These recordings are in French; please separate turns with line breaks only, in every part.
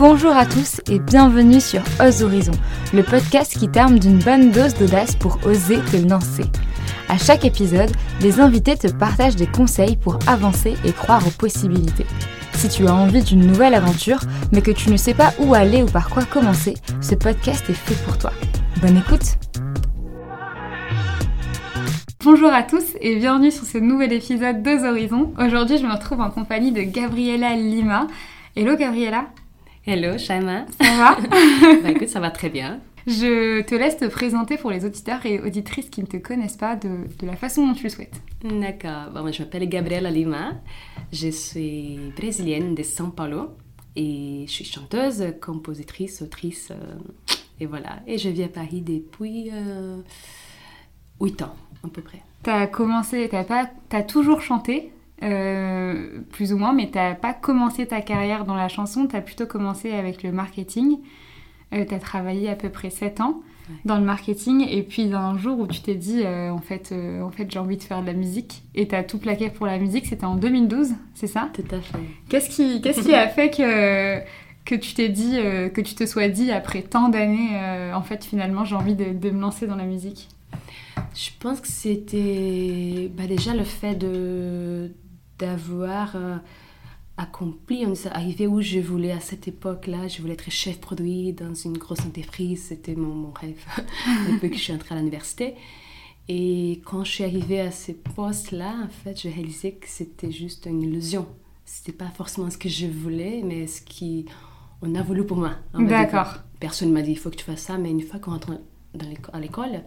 Bonjour à tous et bienvenue sur Ose Horizon, le podcast qui t'arme d'une bonne dose d'audace pour oser te lancer. À chaque épisode, les invités te partagent des conseils pour avancer et croire aux possibilités. Si tu as envie d'une nouvelle aventure, mais que tu ne sais pas où aller ou par quoi commencer, ce podcast est fait pour toi. Bonne écoute Bonjour à tous et bienvenue sur ce nouvel épisode de Horizons. Aujourd'hui, je me retrouve en compagnie de Gabriela Lima. Hello Gabriela
Hello Shaima
Ça va
Bah écoute, ça va très bien.
Je te laisse te présenter pour les auditeurs et auditrices qui ne te connaissent pas de, de la façon dont tu le souhaites.
D'accord. Bon, moi, je m'appelle Gabriela Lima. Je suis brésilienne de São Paulo et je suis chanteuse, compositrice, autrice. euh, et voilà. Et je vis à Paris depuis euh, 8 ans à peu près.
T'as commencé, t'as pas, t'as toujours chanté, euh, plus ou moins, mais t'as pas commencé ta carrière dans la chanson, t'as plutôt commencé avec le marketing. Euh, t'as travaillé à peu près 7 ans
Ouais.
dans le marketing, et puis d'un jour où tu t'es dit, euh, en fait, euh, en fait j'ai envie de faire de la musique, et t'as tout plaqué pour la musique, c'était en 2012, c'est ça?
Tout à fait.
Qu'est-ce qui, qu'est-ce qui a fait que, que tu t'es dit, euh, que tu te sois dit après tant d'années, euh, en fait, finalement, j'ai envie de, de me lancer dans la musique?
Je pense que c'était bah, déjà le fait de d'avoir euh, accompli, on est arrivé où je voulais à cette époque-là. Je voulais être chef produit dans une grosse entreprise. C'était mon, mon rêve depuis que je suis entrée à l'université. Et quand je suis arrivée à ces postes-là, en fait, j'ai réalisé que c'était juste une illusion. C'était pas forcément ce que je voulais, mais ce qui on a voulu pour moi.
D'accord.
Personne m'a dit il faut que tu fasses ça, mais une fois qu'on rentre dans à l'école,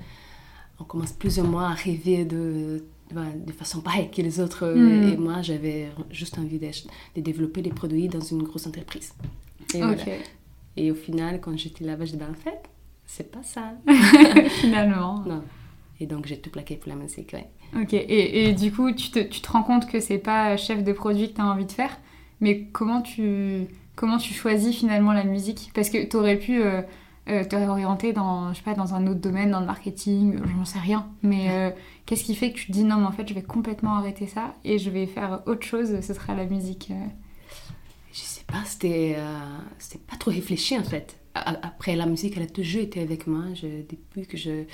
on commence plus ou moins à rêver de, de, de façon pareille que les autres.
Mm.
Et moi, j'avais juste envie de, de développer des produits dans une grosse entreprise. Et, voilà. Et au final, quand j'étais là-bas, je dis ben, en fait, c'est pas ça.
Finalement.
non. Et donc, j'ai tout plaqué pour la musique. ouais.
Ok. Et, et du coup, tu te, tu te rends compte que c'est pas chef de produit que tu as envie de faire, mais comment tu, comment tu choisis finalement la musique? Parce que tu aurais pu euh, euh, te réorienter dans, je sais pas, dans un autre domaine, dans le marketing, euh, j'en sais rien. Mais euh, qu'est-ce qui fait que tu te dis non, mais en fait, je vais complètement arrêter ça et je vais faire autre chose, ce sera la musique euh.
Je sais pas, c'était euh, pas trop réfléchi en fait. Après, la musique, elle a toujours été avec moi. Je, depuis que je.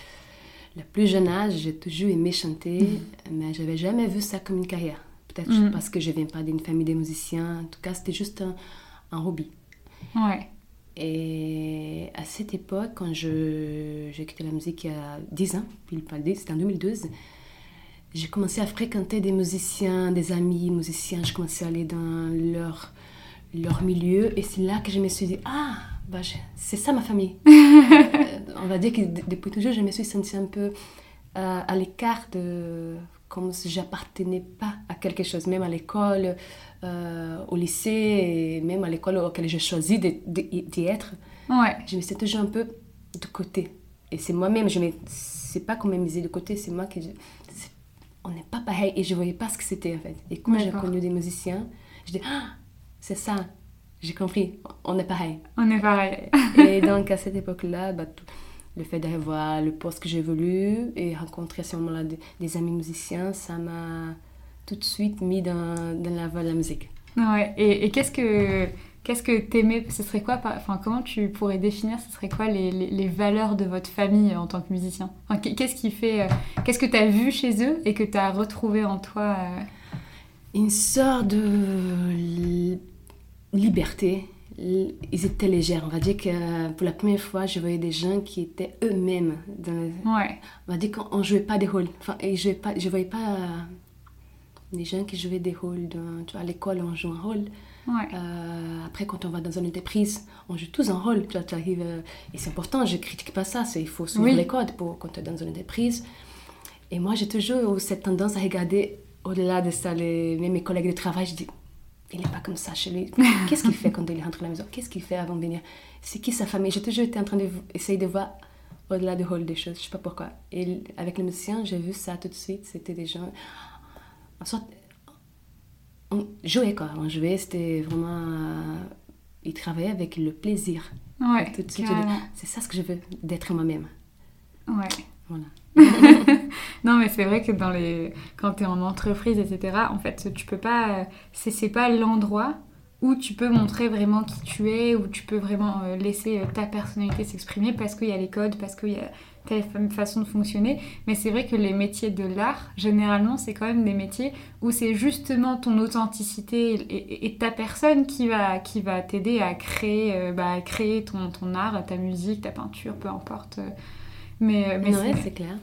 Le plus jeune âge, j'ai toujours aimé chanter, mais j'avais jamais vu ça comme une carrière. Peut-être
Mhm.
parce que je viens pas d'une famille de musiciens. En tout cas, c'était juste un, un hobby.
Ouais.
Et à cette époque, quand j'ai quitté la musique il y a 10 ans, pile pas 10, c'était en 2012, j'ai commencé à fréquenter des musiciens, des amis musiciens. Je commençais à aller dans leur, leur milieu. Et c'est là que je me suis dit, ah, bah, c'est ça ma famille. Euh, on va dire que depuis toujours, je me suis sentie un peu euh, à l'écart de comme si j'appartenais pas à quelque chose, même à l'école, euh, au lycée, et même à l'école auquel j'ai choisi d'y être
Ouais.
je me suis toujours un peu de côté. Et c'est moi-même, je me... c'est pas qu'on m'a misé de côté, c'est moi qui... c'est- On n'est pas pareil et je voyais pas ce que c'était en fait. Et quand j'ai connu des musiciens, je dis, ah, c'est ça, j'ai compris, on est pareil.
On est pareil.
et donc à cette époque-là, bah, tout- le fait d'aller voir le poste que j'ai voulu et rencontrer à ce moment-là des, des amis musiciens, ça m'a tout de suite mis dans, dans la voie de la musique.
Ouais. Et, et qu'est-ce que qu'est-ce que t'aimais Ce serait quoi Enfin, comment tu pourrais définir Ce serait quoi les, les, les valeurs de votre famille en tant que musicien? Enfin, qu'est- Qu'est-ce qui fait euh, Qu'est-ce que t'as vu chez eux et que t'as retrouvé en toi euh,
une sorte de li- liberté. Ils étaient légers. On va dire que pour la première fois, je voyais des gens qui étaient eux-mêmes. dans
Ouais.
On va dire qu'on ne jouait pas des rôles. Enfin, et je ne voyais pas des gens qui jouaient des rôles. tu vois, à l'école, on joue un rôle.
Ouais.
Euh, après, quand on va dans une entreprise, on joue tous un rôle. Tu, vois, tu arrives, euh, et c'est important, je ne critique pas ça. Il faut suivre
Oui.
les codes pour, quand tu es dans une entreprise. Et moi, j'ai toujours eu cette tendance à regarder au-delà de ça, les, même mes collègues de travail. Je dis, il n'est pas comme ça chez lui. Qu'est-ce qu'il fait quand il rentre à la maison? Qu'est-ce qu'il fait avant de venir? C'est qui sa famille? J'ai toujours été en train d'essayer de voir au-delà du rôle des choses. Je ne sais pas pourquoi. Et avec les musiciens, j'ai vu ça tout de suite. C'était des gens. En sorte, on jouait quoi. On jouait, c'était vraiment. euh, ils travaillaient avec le plaisir.
Ouais.
Tout de suite,
carrément.
C'est ça ce que je veux, d'être moi-même.
Ouais.
Voilà.
non, mais c'est vrai que dans les... quand tu es en entreprise, etc., en fait, tu peux pas. C'est c'est pas l'endroit où tu peux montrer vraiment qui tu es, où tu peux vraiment euh, laisser euh, ta personnalité s'exprimer parce qu'il y a les codes, parce qu'il y a telle façon de fonctionner. Mais c'est vrai que les métiers de l'art, généralement, c'est quand même des métiers où c'est justement ton authenticité et, ta personne qui va, qui va t'aider à créer, euh, bah, créer ton, ton, art, ta musique, ta peinture, peu importe.
Mais, mais c'est clair.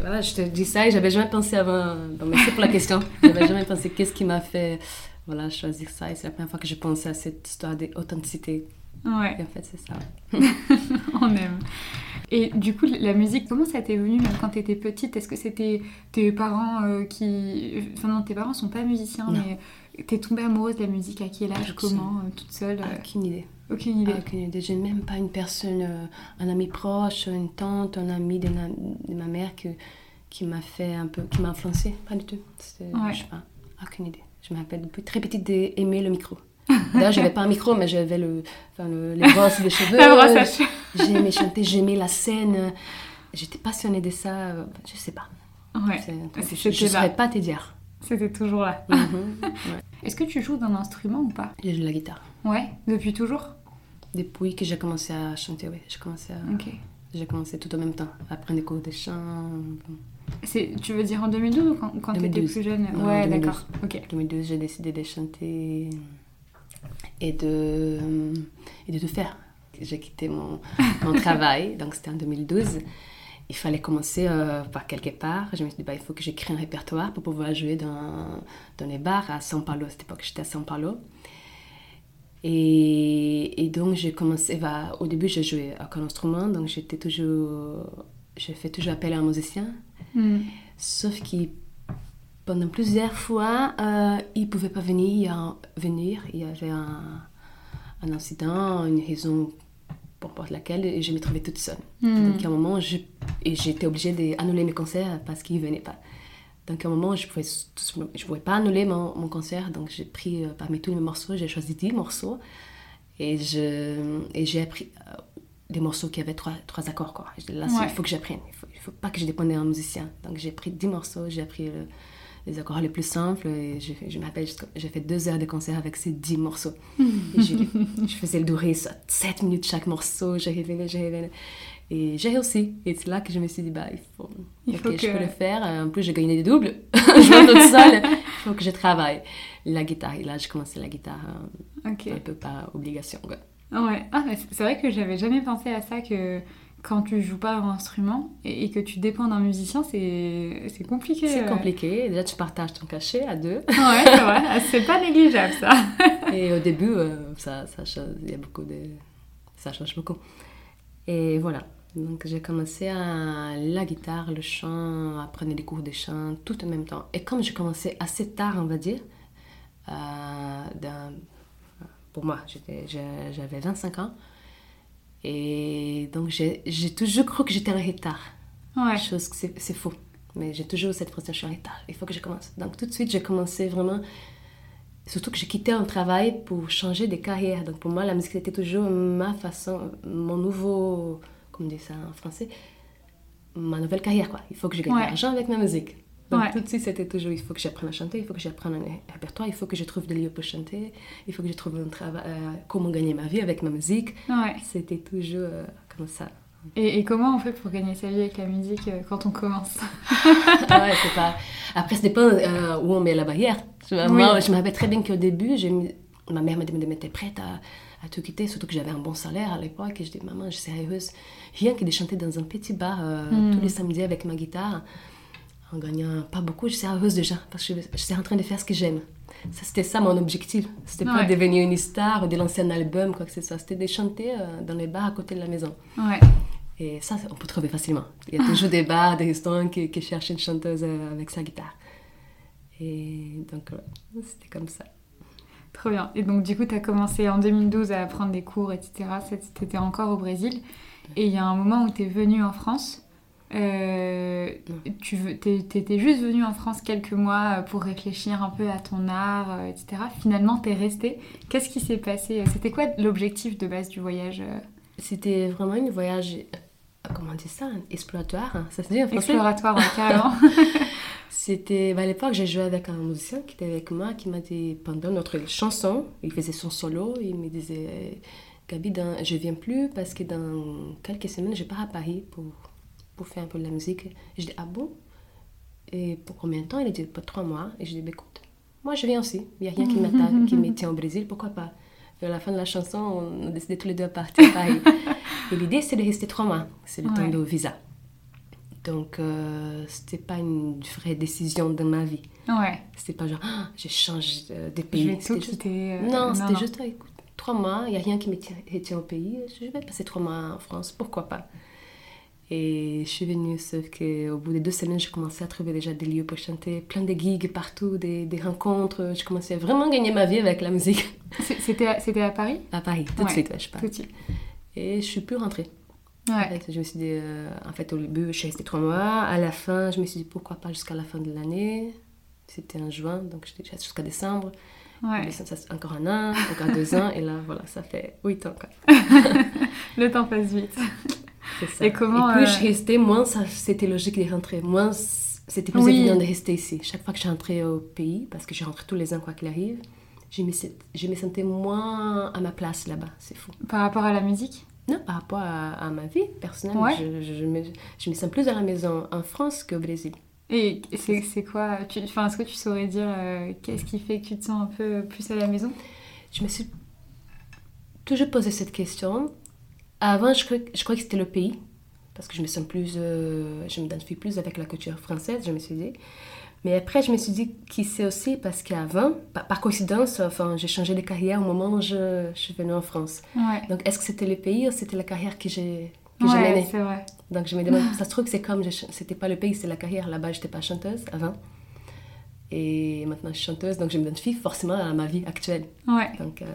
Voilà, je te dis ça et j'avais jamais pensé avant. merci pour la question. J'avais jamais pensé qu'est-ce qui m'a fait voilà, choisir ça. Et c'est la première fois que je pensais à cette histoire d'authenticité.
Ouais.
Et en fait, c'est ça.
On aime. Et du coup, la musique, comment ça t'est venu même quand t'étais petite? Est-ce que c'était tes parents euh, qui... Enfin non, tes parents sont pas musiciens, mais t'es tombée amoureuse de la musique à quel âge Comment euh, Toute seule
euh? Aucune idée.
Aucune idée.
Aucune idée. J'ai même pas une personne, un ami proche, une tante, un ami de, ma mère que, qui m'a fait un peu... qui m'a influencé. Pas du tout. Ouais. Je sais pas. Aucune idée. Je me rappelle depuis très petite d'aimer le micro. D'ailleurs, j'avais pas un micro, mais j'avais le, enfin, le, les brosses des cheveux.
la
J'aimais chanter, j'aimais la scène. J'étais passionnée de ça. Je sais pas.
Ouais.
Je ne saurais pas te dire.
C'était toujours là. Mhm, Est-ce que tu joues d'un instrument ou pas?
Je joue de la guitare.
Ouais, depuis toujours?
Depuis que j'ai commencé à chanter, oui. J'ai commencé à...
Ok.
J'ai commencé tout en même temps, à prendre des cours de chant.
Tu veux dire en 2012 ou quand, quand tu étais plus jeune? Ouais, d'accord.
En 2012, j'ai décidé de chanter et de, et de tout faire. J'ai quitté mon, mon travail, donc c'était en 2012. Il fallait commencer euh, par quelque part. Je me suis dit, bah, il faut que j'écris un répertoire pour pouvoir jouer dans, dans les bars à São Paulo. À cette époque, j'étais à São Paulo. Et, et donc, j'ai commencé. Bah, au début, j'ai joué à un instrument, donc j'étais toujours. J'ai fait toujours appel à un musicien. Hmm. Sauf qu'il pendant plusieurs fois, euh, il ne pouvait pas venir, venir. Il y avait un, un incident, une raison pour laquelle, et je me trouvais toute seule. Hmm. Donc, à un moment, j'étais obligée d'annuler mes concerts parce qu'il ne venait pas. Donc, à un moment, je ne pouvais, je pouvais pas annuler mon, mon concert, donc j'ai pris euh, parmi tous mes morceaux, j'ai choisi 10 morceaux, et j'ai appris euh, des morceaux qui avaient trois, trois accords. Quoi. Là, il faut que j'apprenne, il ne faut, pas que je dépende d'un musicien. Donc, j'ai pris 10 morceaux, j'ai appris les accords les plus simples. Et je, je m'appelle, j'ai fait deux heures de concert avec ces dix morceaux. et je, faisais le durée, 7 minutes chaque morceau, j'arrivais, j'arrivais. Et j'ai réussi. Et c'est là que je me suis dit, bah, il faut, il faut que... je peux le faire. En plus, j'ai gagné des doubles. je vais toute seule. Il faut que je travaille. La guitare. Et là, j'ai commencé la guitare un peu par obligation.
Ouais. Ah, c'est vrai que j'avais jamais pensé à ça que quand tu joues pas un instrument et, que tu dépends d'un musicien, c'est compliqué.
C'est compliqué. Déjà, tu partages ton cachet à deux.
Ouais, c'est vrai. Ah, c'est pas négligeable, ça.
et au début, euh, ça, ça, y a beaucoup de... ça change beaucoup. Et voilà. Donc, j'ai commencé à la guitare, le chant, à prendre des cours de chant, tout en même temps. Et comme j'ai commencé assez tard, on va dire, euh, pour moi, j'avais 25 ans, et donc, j'ai toujours cru que j'étais en retard.
Ouais.
Chose que c'est faux. Mais j'ai toujours cette pression, je suis en retard, il faut que je commence. Donc, tout de suite, j'ai commencé vraiment. Surtout que j'ai quitté un travail pour changer de carrière. Donc, pour moi, la musique, c'était toujours ma façon, mon nouveau. Comment on dit ça en français Ma nouvelle carrière, quoi. Il faut que je gagne de l'argent avec ma musique. Donc tout de suite, c'était toujours, il faut que j'apprenne à chanter, il faut que j'apprenne un répertoire, il faut que je trouve des lieux pour chanter, il faut que je trouve un travail, euh, comment gagner ma vie avec ma musique. C'était toujours euh, comme ça.
Et, comment on fait pour gagner sa vie avec la musique euh, quand on commence?
Ouais, c'est pas... Après, ça dépend où on met la barrière. Moi, je me rappelle très bien qu'au début, ma mère m'a dit, mais t'es prête à, à te quitter, surtout que j'avais un bon salaire à l'époque, et je dis, maman, je suis heureuse. Rien que de chanter dans un petit bar hmm. tous les samedis avec ma guitare en gagnant pas beaucoup, je suis heureuse déjà parce que je, suis en train de faire ce que j'aime. Ça, c'était ça mon objectif. C'était pas de devenir une star ou de lancer un album, quoi que ce soit. C'était de chanter euh, dans les bars à côté de la maison.
Ouais.
Et ça, on peut trouver facilement. Il y a toujours des bars, des restaurants qui, cherchent une chanteuse euh, avec sa guitare. Et donc, c'était comme ça.
Trop bien. Et donc, du coup, tu as commencé en 2012 à prendre des cours, etc. C'était encore au Brésil. Et il y a un moment où tu es venu en France. Euh, tu étais juste venu en France quelques mois euh, pour réfléchir un peu à ton art, euh, etc. Finalement, tu es resté. Qu'est-ce qui s'est passé C'était quoi l'objectif de base du voyage
C'était vraiment un voyage, comment on dit ça Exploratoire hein, Ça se dit
Exploratoire, carrément.
C'était bah, à l'époque, j'ai joué avec un musicien qui était avec moi, qui m'a dit pendant notre chanson, il faisait son solo, il me disait Gabi, dans, je viens plus parce que dans quelques semaines, je pars à Paris pour, pour faire un peu de la musique. Je dis Ah bon? Et pour combien de temps? Il a dit Pas trois mois. Et je dis bah, Écoute, moi je viens aussi. Il n'y a rien qui, qui me tient au Brésil, pourquoi pas? Et à la fin de la chanson, on a décidé tous les deux de partir à Paris. et l'idée, c'est de rester trois mois. C'est le temps de visa. Donc, euh, c'était pas une vraie décision de ma vie.
Ouais.
C'était pas genre, ah, j'ai changé de pays.
Je vais tout euh,
Non, c'était juste, écoute, trois mois, il n'y a rien qui me tient, au pays. Je vais passer trois mois en France, pourquoi pas? Et je suis venue, sauf qu'au bout de deux semaines, j'ai commencé à trouver déjà des lieux pour chanter, plein de gigs partout, des, des rencontres. Je commençais à vraiment gagner ma vie avec la musique.
C'était à, à Paris?
À Paris, tout de suite, je pars.
Tout de suite.
Et je suis plus rentrée.
Ouais.
En fait, je me suis dit, euh, en fait, au début, je suis restée trois mois. À la fin, je me suis dit, pourquoi pas jusqu'à la fin de l'année? C'était en juin, donc j'étais jusqu'à décembre.
Ouais.
Ça, encore un an, encore deux ans, et là, voilà, ça fait huit ans. Quoi.
Le temps passe vite.
Ça. Et comment. Et plus je euh, restais, moins c'était logique de rentrer. Moins c'était plus évident de rester ici. Chaque fois que je rentrais au pays, parce que je rentrais tous les ans quoi qu'il arrive, je me, je me sentais moins à ma place là-bas. C'est fou.
Par rapport à la musique?
Non, par rapport à, ma vie personnelle. Je, je, me, je, me, sens plus à la maison en France qu'au Brésil.
Et c'est quoi enfin, Est-ce que tu saurais dire euh, qu'est-ce qui fait que tu te sens un peu plus à la maison?
Je me suis toujours posé cette question avant, je croyais, je que c'était le pays, parce que je me sens plus, euh, je me plus avec la culture française, je me suis dit. Mais après, je me suis dit qui c'est aussi parce qu'avant, par, coïncidence, enfin, j'ai changé de carrière au moment où je, suis venue en France. Donc, est-ce que c'était le pays ou c'était la carrière que j'ai que
ouais, c'est vrai.
Donc, je me demande, ça se trouve que c'est comme, c'était pas le pays, c'est la carrière. Là-bas, j'étais pas chanteuse avant. Et maintenant, je suis chanteuse, donc je me fille forcément à ma vie actuelle.
Ouais.
Donc, euh,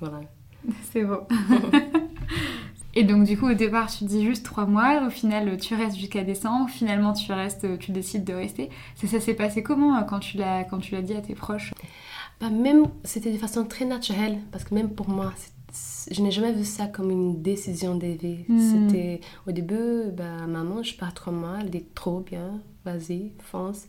voilà.
C'est beau. Et donc, du coup, au départ, tu dis juste trois mois. Au final, tu restes jusqu'à décembre. Finalement, tu restes, tu décides de rester. Ça, ça s'est passé comment euh, quand tu l'as, quand tu l'as dit à tes proches?
Bah, Même, c'était de façon très naturelle. Parce que même pour moi, je n'ai jamais vu ça comme une décision d'éveil. Hmm. C'était au début, bah, maman, je pars trois mois. Elle dit trop bien, vas-y, fonce.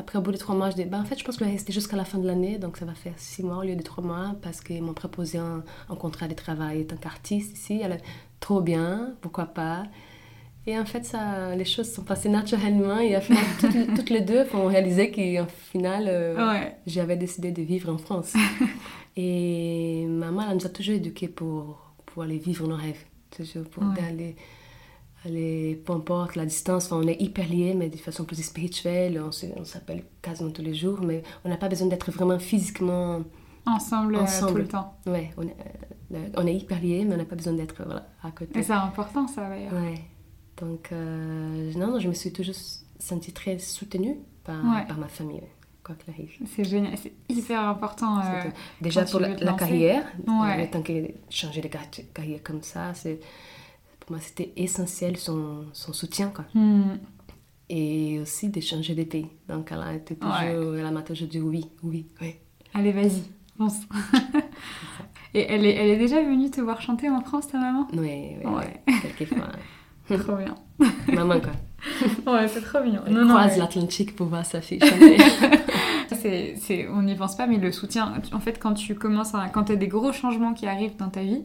Après, au bout de trois mois, je dis, bah, en fait, je pense que je vais rester jusqu'à la fin de l'année, donc ça va faire six mois au lieu de trois mois, parce qu'ils m'ont proposé un, contrat de travail en tant qu'artiste ici. Trop bien, pourquoi pas. Et en fait, ça, les choses sont passées naturellement. Et à final, toutes, toutes, les deux ont réalisé qu'en final, euh, j'avais décidé de vivre en France. et maman, elle nous a toujours éduqués pour, pour aller vivre nos rêves. Toujours pour aller, aller, peu importe la distance. on est hyper liés, mais de façon plus spirituelle. On s'appelle quasiment tous les jours, mais on n'a pas besoin d'être vraiment physiquement
ensemble, ensemble. Euh, tout le temps.
Ouais, on est, on est hyper liés, mais on n'a pas besoin d'être voilà, à côté.
c'est important, ça, d'ailleurs.
Ouais. Donc, euh, non, je me suis toujours sentie très soutenue par, par ma famille, quoi qu'il arrive.
C'est génial, c'est hyper important. Euh,
déjà pour la, carrière, ouais. tant que changer de carrière comme ça, c'est pour moi, c'était essentiel son, son, soutien, quoi.
Hmm.
Et aussi de changer de pays. Donc, elle, a été toujours, elle m'a toujours dit oui, oui, oui.
Allez, vas-y, pense. Et elle est, elle est déjà venue te voir chanter en France, ta maman?
Oui, oui, ouais.
trop bien.
maman, quoi.
Ouais, c'est trop mignon.
Elle croise l'Atlantique pour voir sa fille chanter.
c'est, on n'y pense pas, mais le soutien, en fait, quand tu commences, à, quand tu as des gros changements qui arrivent dans ta vie,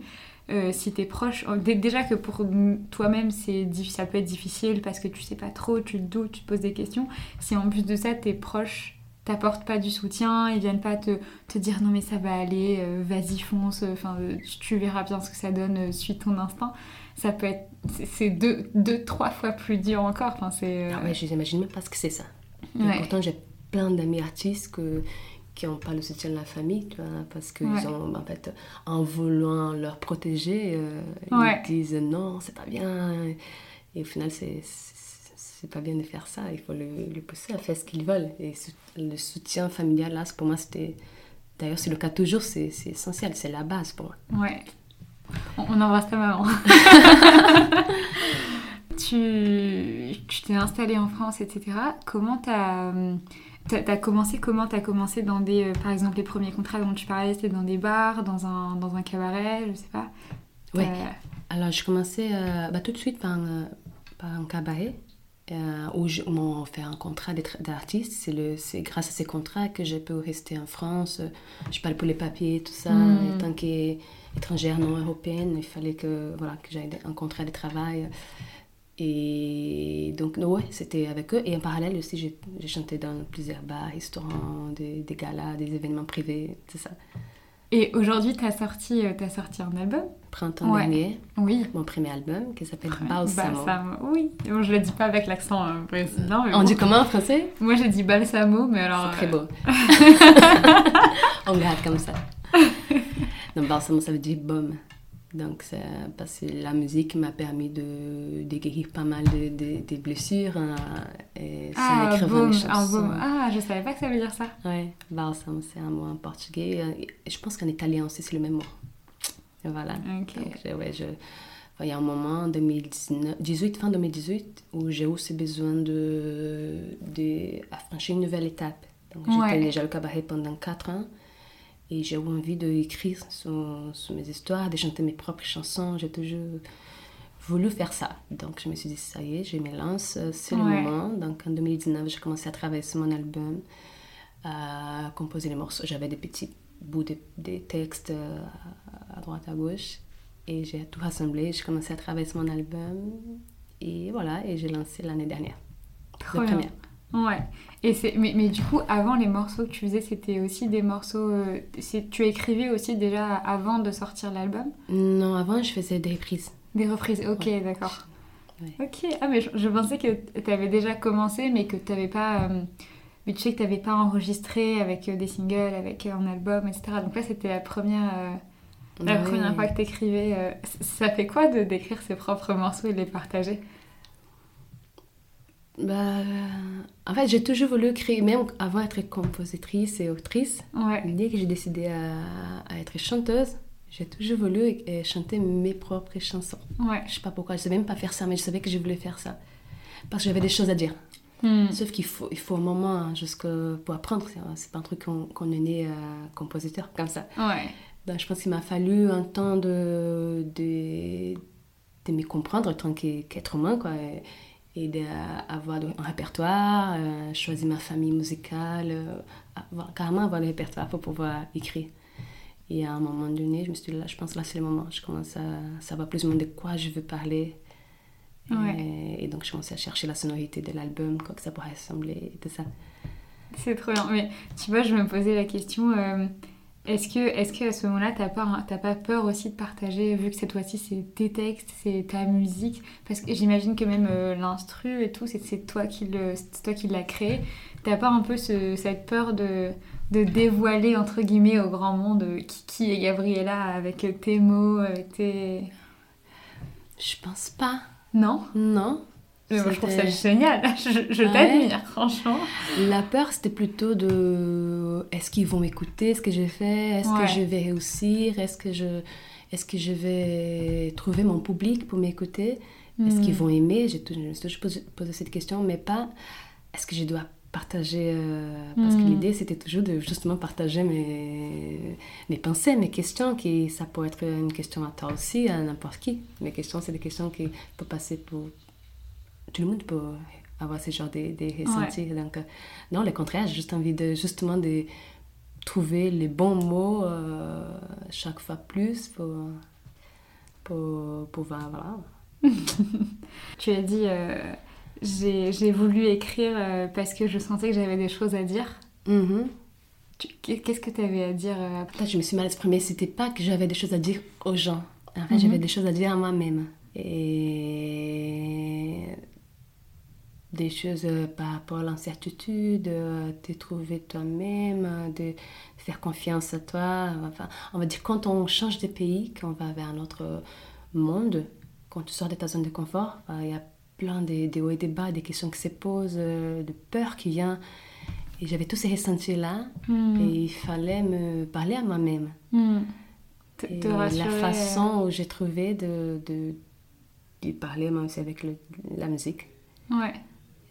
euh, si t'es proche, oh, déjà que pour toi-même c'est ça peut être difficile parce que tu sais pas trop, tu te doutes, tu te poses des questions. Si en plus de ça t'es proche t'apportent pas du soutien, ils viennent pas te, te, dire non mais ça va aller, euh, vas-y fonce, enfin euh, tu verras bien ce que ça donne, euh, suis ton instinct. Ça peut être, c'est deux, deux, trois fois plus dur encore. Enfin, c'est.
Ah ouais, je n'imagine même pas ce que c'est ça. Et pourtant j'ai plein d'amis artistes que, qui n'ont pas le soutien de la famille, tu vois, parce qu'ils ont, en fait, en voulant leur protéger, ils disent non, c'est pas bien. Et au final, c'est c'est pas bien de faire ça. Il faut le, pousser à faire ce qu'ils veulent. Et le soutien familial, là, pour moi, c'était. D'ailleurs, c'est le cas toujours, c'est essentiel, c'est la base pour moi.
Ouais. On, embrasse ta maman. tu t'es installée en France, etc. Comment t'as. T'as commencé comment T'as commencé dans des, euh, par exemple, les premiers contrats dont tu parlais, c'était dans des bars, dans un, dans un cabaret, je sais pas.
Ouais. Alors, je commençais euh, bah, tout de suite par un, par un cabaret euh, où m'ont fait un contrat d'artiste. C'est grâce à ces contrats que je peux rester en France. Je parle pour les papiers, tout ça.
Mm.
En tant qu'étrangère non européenne, il fallait que, voilà, que j'aie un contrat de travail. Et donc, ouais, c'était avec eux. Et en parallèle aussi, j'ai chanté dans plusieurs bars, restaurants, des, des galas, des événements privés, c'est ça.
Et aujourd'hui, tu as, sorti, euh, t'as sorti un album
Printemps
Ouais.
dernier,
Oui.
mon premier album qui s'appelle Balsamo.
Balsamo. Oui. Bon, je le dis pas avec l'accent euh, mais
On
bon.
dit comment en français?
Moi, j'ai dit balsamo, mais alors.
C'est très
euh,
beau. On garde comme ça. Donc, balsamo, ça veut dire baume. Donc, parce que la musique m'a permis de, de guérir pas mal de, de- des blessures. hein, et
Ah, un
chansons.
baume. Ah, je savais pas que ça veut dire ça.
Ouais, balsamo, c'est un mot en portugais. Et je pense qu'en italien aussi, c'est le même mot. Voilà.
Ok.
Donc, je- ouais, je- enfin, il y a un moment, en 2019, 18, fin 2018, où j'ai aussi besoin de, de franchir une nouvelle étape. Donc, j'étais
Ouais.
déjà au cabaret pendant 4 ans. Et j'ai eu envie d'écrire sur, sur mes histoires, de chanter mes propres chansons. J'ai toujours voulu faire ça. Donc, je me suis dit, ça y est, je me lance, c'est le moment. Donc, en 2019, j'ai commencé à travailler sur mon album, à composer les morceaux. J'avais des petits bouts de, des textes euh, à droite, à gauche. Et j'ai tout rassemblé. J'ai commencé à travailler sur mon album. Et voilà, et j'ai lancé l'année dernière.
Trop bien. Ouais. Et c'est, mais, mais du coup, avant les morceaux que tu faisais, c'était aussi des morceaux. euh, c'est, tu écrivais aussi déjà avant de sortir l'album?
Non, avant, je faisais des reprises.
Des reprises, ok, d'accord.
Ouais.
Ok, ah, mais je, je pensais que tu avais déjà commencé, mais que tu n'avais pas. euh, mais tu sais que tu n'avais pas enregistré avec euh, des singles, avec un album, etc. Donc là, c'était la première, la
Ouais.
première fois que tu écrivais. ça fait quoi de d'écrire ses propres morceaux et de les partager?
Bah, euh, en fait, j'ai toujours voulu créer, même avant d'être compositrice et autrice,
Ouais.
dès que j'ai décidé à, à être chanteuse, j'ai toujours voulu euh, chanter mes propres chansons.
Ouais.
Je sais pas pourquoi, je savais même pas faire ça, mais je savais que je voulais faire ça. Parce que j'avais des choses à dire.
Hmm.
Sauf qu'il faut, il faut un moment hein, jusque pour apprendre. C'est, pas un truc qu'on, est né euh, compositeur comme ça.
Ouais.
Donc, je pense qu'il m'a fallu un temps de, de, de me comprendre en tant qu'être humain, quoi. Et, et d'avoir un répertoire, euh, choisir ma famille musicale, euh, avoir, carrément avoir le répertoire pour pouvoir écrire. Et à un moment donné, je me suis dit, là, je pense là, c'est le moment. Je commence à savoir plus ou moins de quoi je veux parler.
Ouais.
Et, et donc, je commençais à chercher la sonorité de l'album, quoi que ça pourrait ressembler, et tout ça.
C'est trop bien. Mais tu vois, je me posais la question euh, est-ce que, est-ce que à ce moment-là, t'as pas, t'as pas peur aussi de partager, vu que cette fois-ci c'est tes textes, c'est ta musique? Parce que j'imagine que même euh, l'instru et tout, c'est, c'est toi qui le, c'est toi qui l'as créé. T'as pas un peu ce- cette peur de, de dévoiler entre guillemets au grand monde euh, qui, qui est Gabriella avec tes mots, avec tes
Je pense pas.
non?
Non.
Mais moi, je trouve ça génial. Je, je
Ouais.
t'admire, franchement.
La peur, c'était plutôt de est-ce qu'ils vont m'écouter ce que je fais Est-ce
Ouais.
que je vais réussir Est-ce que je est-ce que je vais trouver mon public pour m'écouter Est-ce
Hmm.
qu'ils vont aimer? J'ai toujours, je toujours posé, posé cette question, mais pas est-ce que je dois partager euh, Parce que
Hmm.
l'idée, c'était toujours de justement partager mes, mes pensées, mes questions, qui ça peut être une question à toi aussi, à n'importe qui. Mes questions, c'est des questions qui peuvent passer pour tout le monde peut avoir ce genre de, de ressentis. Donc, euh, non, le contraire, j'ai juste envie de justement de trouver les bons mots euh, chaque fois plus pour, pour pouvoir, voilà.
Tu as dit, euh, j'ai voulu écrire euh, parce que je sentais que j'avais des choses à dire.
Mhm.
Tu- Qu'est-ce que tu avais à dire
Peut-être je me suis mal exprimée, c'était pas que j'avais des choses à dire aux gens. En fait, j'avais des choses à dire à moi-même. Et des choses euh, par rapport à l'incertitude, euh, de trouver toi-même, euh, de faire confiance à toi. Enfin, on va dire quand on change de pays, quand on va vers un autre monde, quand tu sors de ta zone de confort, enfin, il y a plein de, hauts et des bas, des questions qui se posent, euh, de peur qui vient. Et j'avais tous ces ressentis-là.
hmm,
Et il fallait me parler à moi-même.
te, te
la
euh,
façon où j'ai trouvé de, de, de parler, moi aussi, avec le- la musique.
euh, Ouais.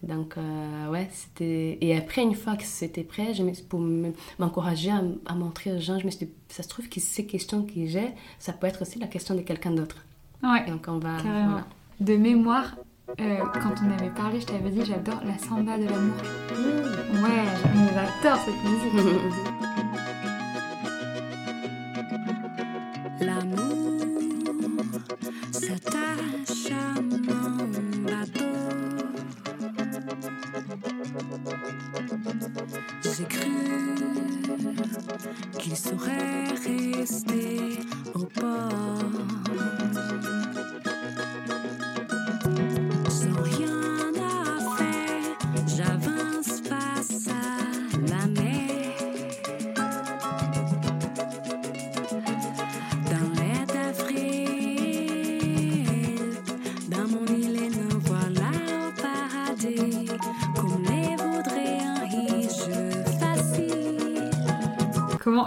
Donc, euh, ouais, c'était... Et après, une fois que c'était prêt, je me... pour me- m'encourager à, à montrer aux gens, je me suis dit, ça se trouve que ces questions que j'ai, ça peut être aussi la question de quelqu'un d'autre.
Ouais.
Donc, on va... Voilà.
De mémoire, euh, quand on avait parlé, je t'avais dit j'adore la samba de l'amour. Ouais, j'adore cette musique.
L'amour s'attache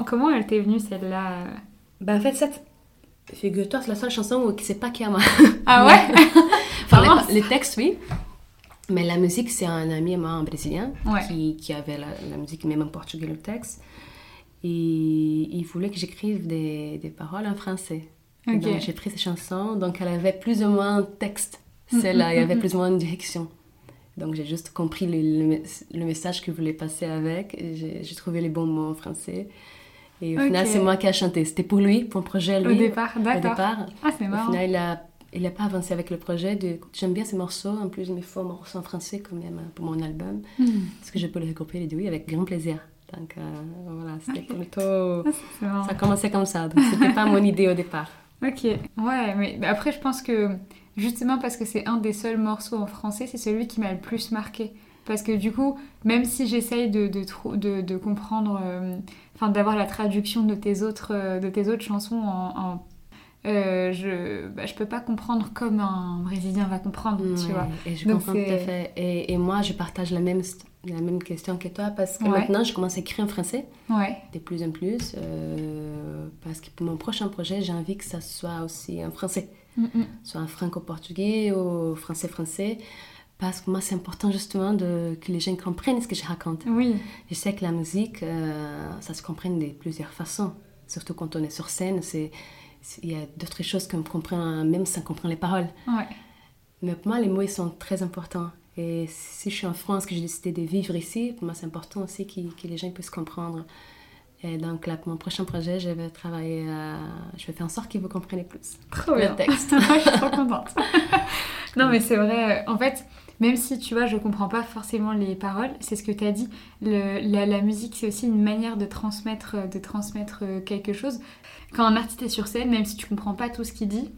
Comment, elle t'est venue celle-là
Ben, en fait, cette... Figure-toi, c'est la seule chanson où c'est pas moi.
Ah ouais?
Enfin, les, les textes, oui. Mais la musique, c'est un ami moi, un Brésilien,
Ouais.
qui, qui avait la, la musique, même en portugais, le texte. Et il voulait que j'écrive des, des paroles en français.
Ok.
Donc, j'ai pris ces chansons, donc elle avait plus ou moins un texte.
Mm,
Celle-là,
mm,
il y avait
mm,
plus ou moins une direction. Donc, j'ai juste compris le, le le message que voulait passer avec. j'ai trouvé les bons mots en français. Et au final, c'est moi qui ai chanté. C'était pour lui, pour le projet,
Au
lui.
départ,
Au
d'accord.
départ.
Ah, c'est
Au
marrant.
final, il a, il a pas avancé avec le projet. De... J'aime bien ces morceaux. En plus, il me faut un morceau en français quand même pour mon album.
Hmm.
Est-ce que je peux les regrouper les deux Oui, avec grand plaisir. Donc euh, voilà, c'était plutôt...
Ah.
Ça a commencé comme ça. Donc c'était pas mon idée au départ.
Ok, ouais, mais après je pense que justement parce que c'est un des seuls morceaux en français, c'est celui qui m'a le plus marqué. Parce que du coup, même si j'essaye de, de, trou- de, de comprendre, euh, enfin d'avoir la traduction de tes autres, euh, de tes autres chansons en... en- euh, je, bah, je peux pas comprendre comme un Brésilien va comprendre, tu vois.
Et je
Donc
comprends tout à fait. Et, et moi, je partage la même, la même question que toi parce que
Ouais.
maintenant, je commence à écrire en français
Ouais,
de plus en plus. euh, parce que pour mon prochain projet, j'ai envie que ça soit aussi en français.
Mm, mm.
soit en franco-portugais ou français-français. Parce que moi, c'est important justement de, que les gens comprennent ce que je raconte.
oui,
Je sais que la musique, euh, ça se comprend de plusieurs façons. Surtout quand on est sur scène, c'est il y a d'autres choses qu'on comprend même sans comprendre les paroles.
ouais,
Mais pour moi, les mots, ils sont très importants. Et si je suis en France, que j'ai décidé de vivre ici, pour moi, c'est important aussi que les gens puissent comprendre. Et donc là, pour mon prochain projet, je vais travailler, je vais faire en sorte qu'ils vous comprennent plus.
trop
le
bien.
texte.
je suis trop contente. non, mais c'est vrai. En fait, même si tu vois, je comprends pas forcément les paroles, c'est ce que tu as dit. Le- la, la musique, c'est aussi une manière de transmettre, euh, de transmettre euh, quelque chose. Quand un artiste est sur scène, même si tu comprends pas tout ce qu'il dit,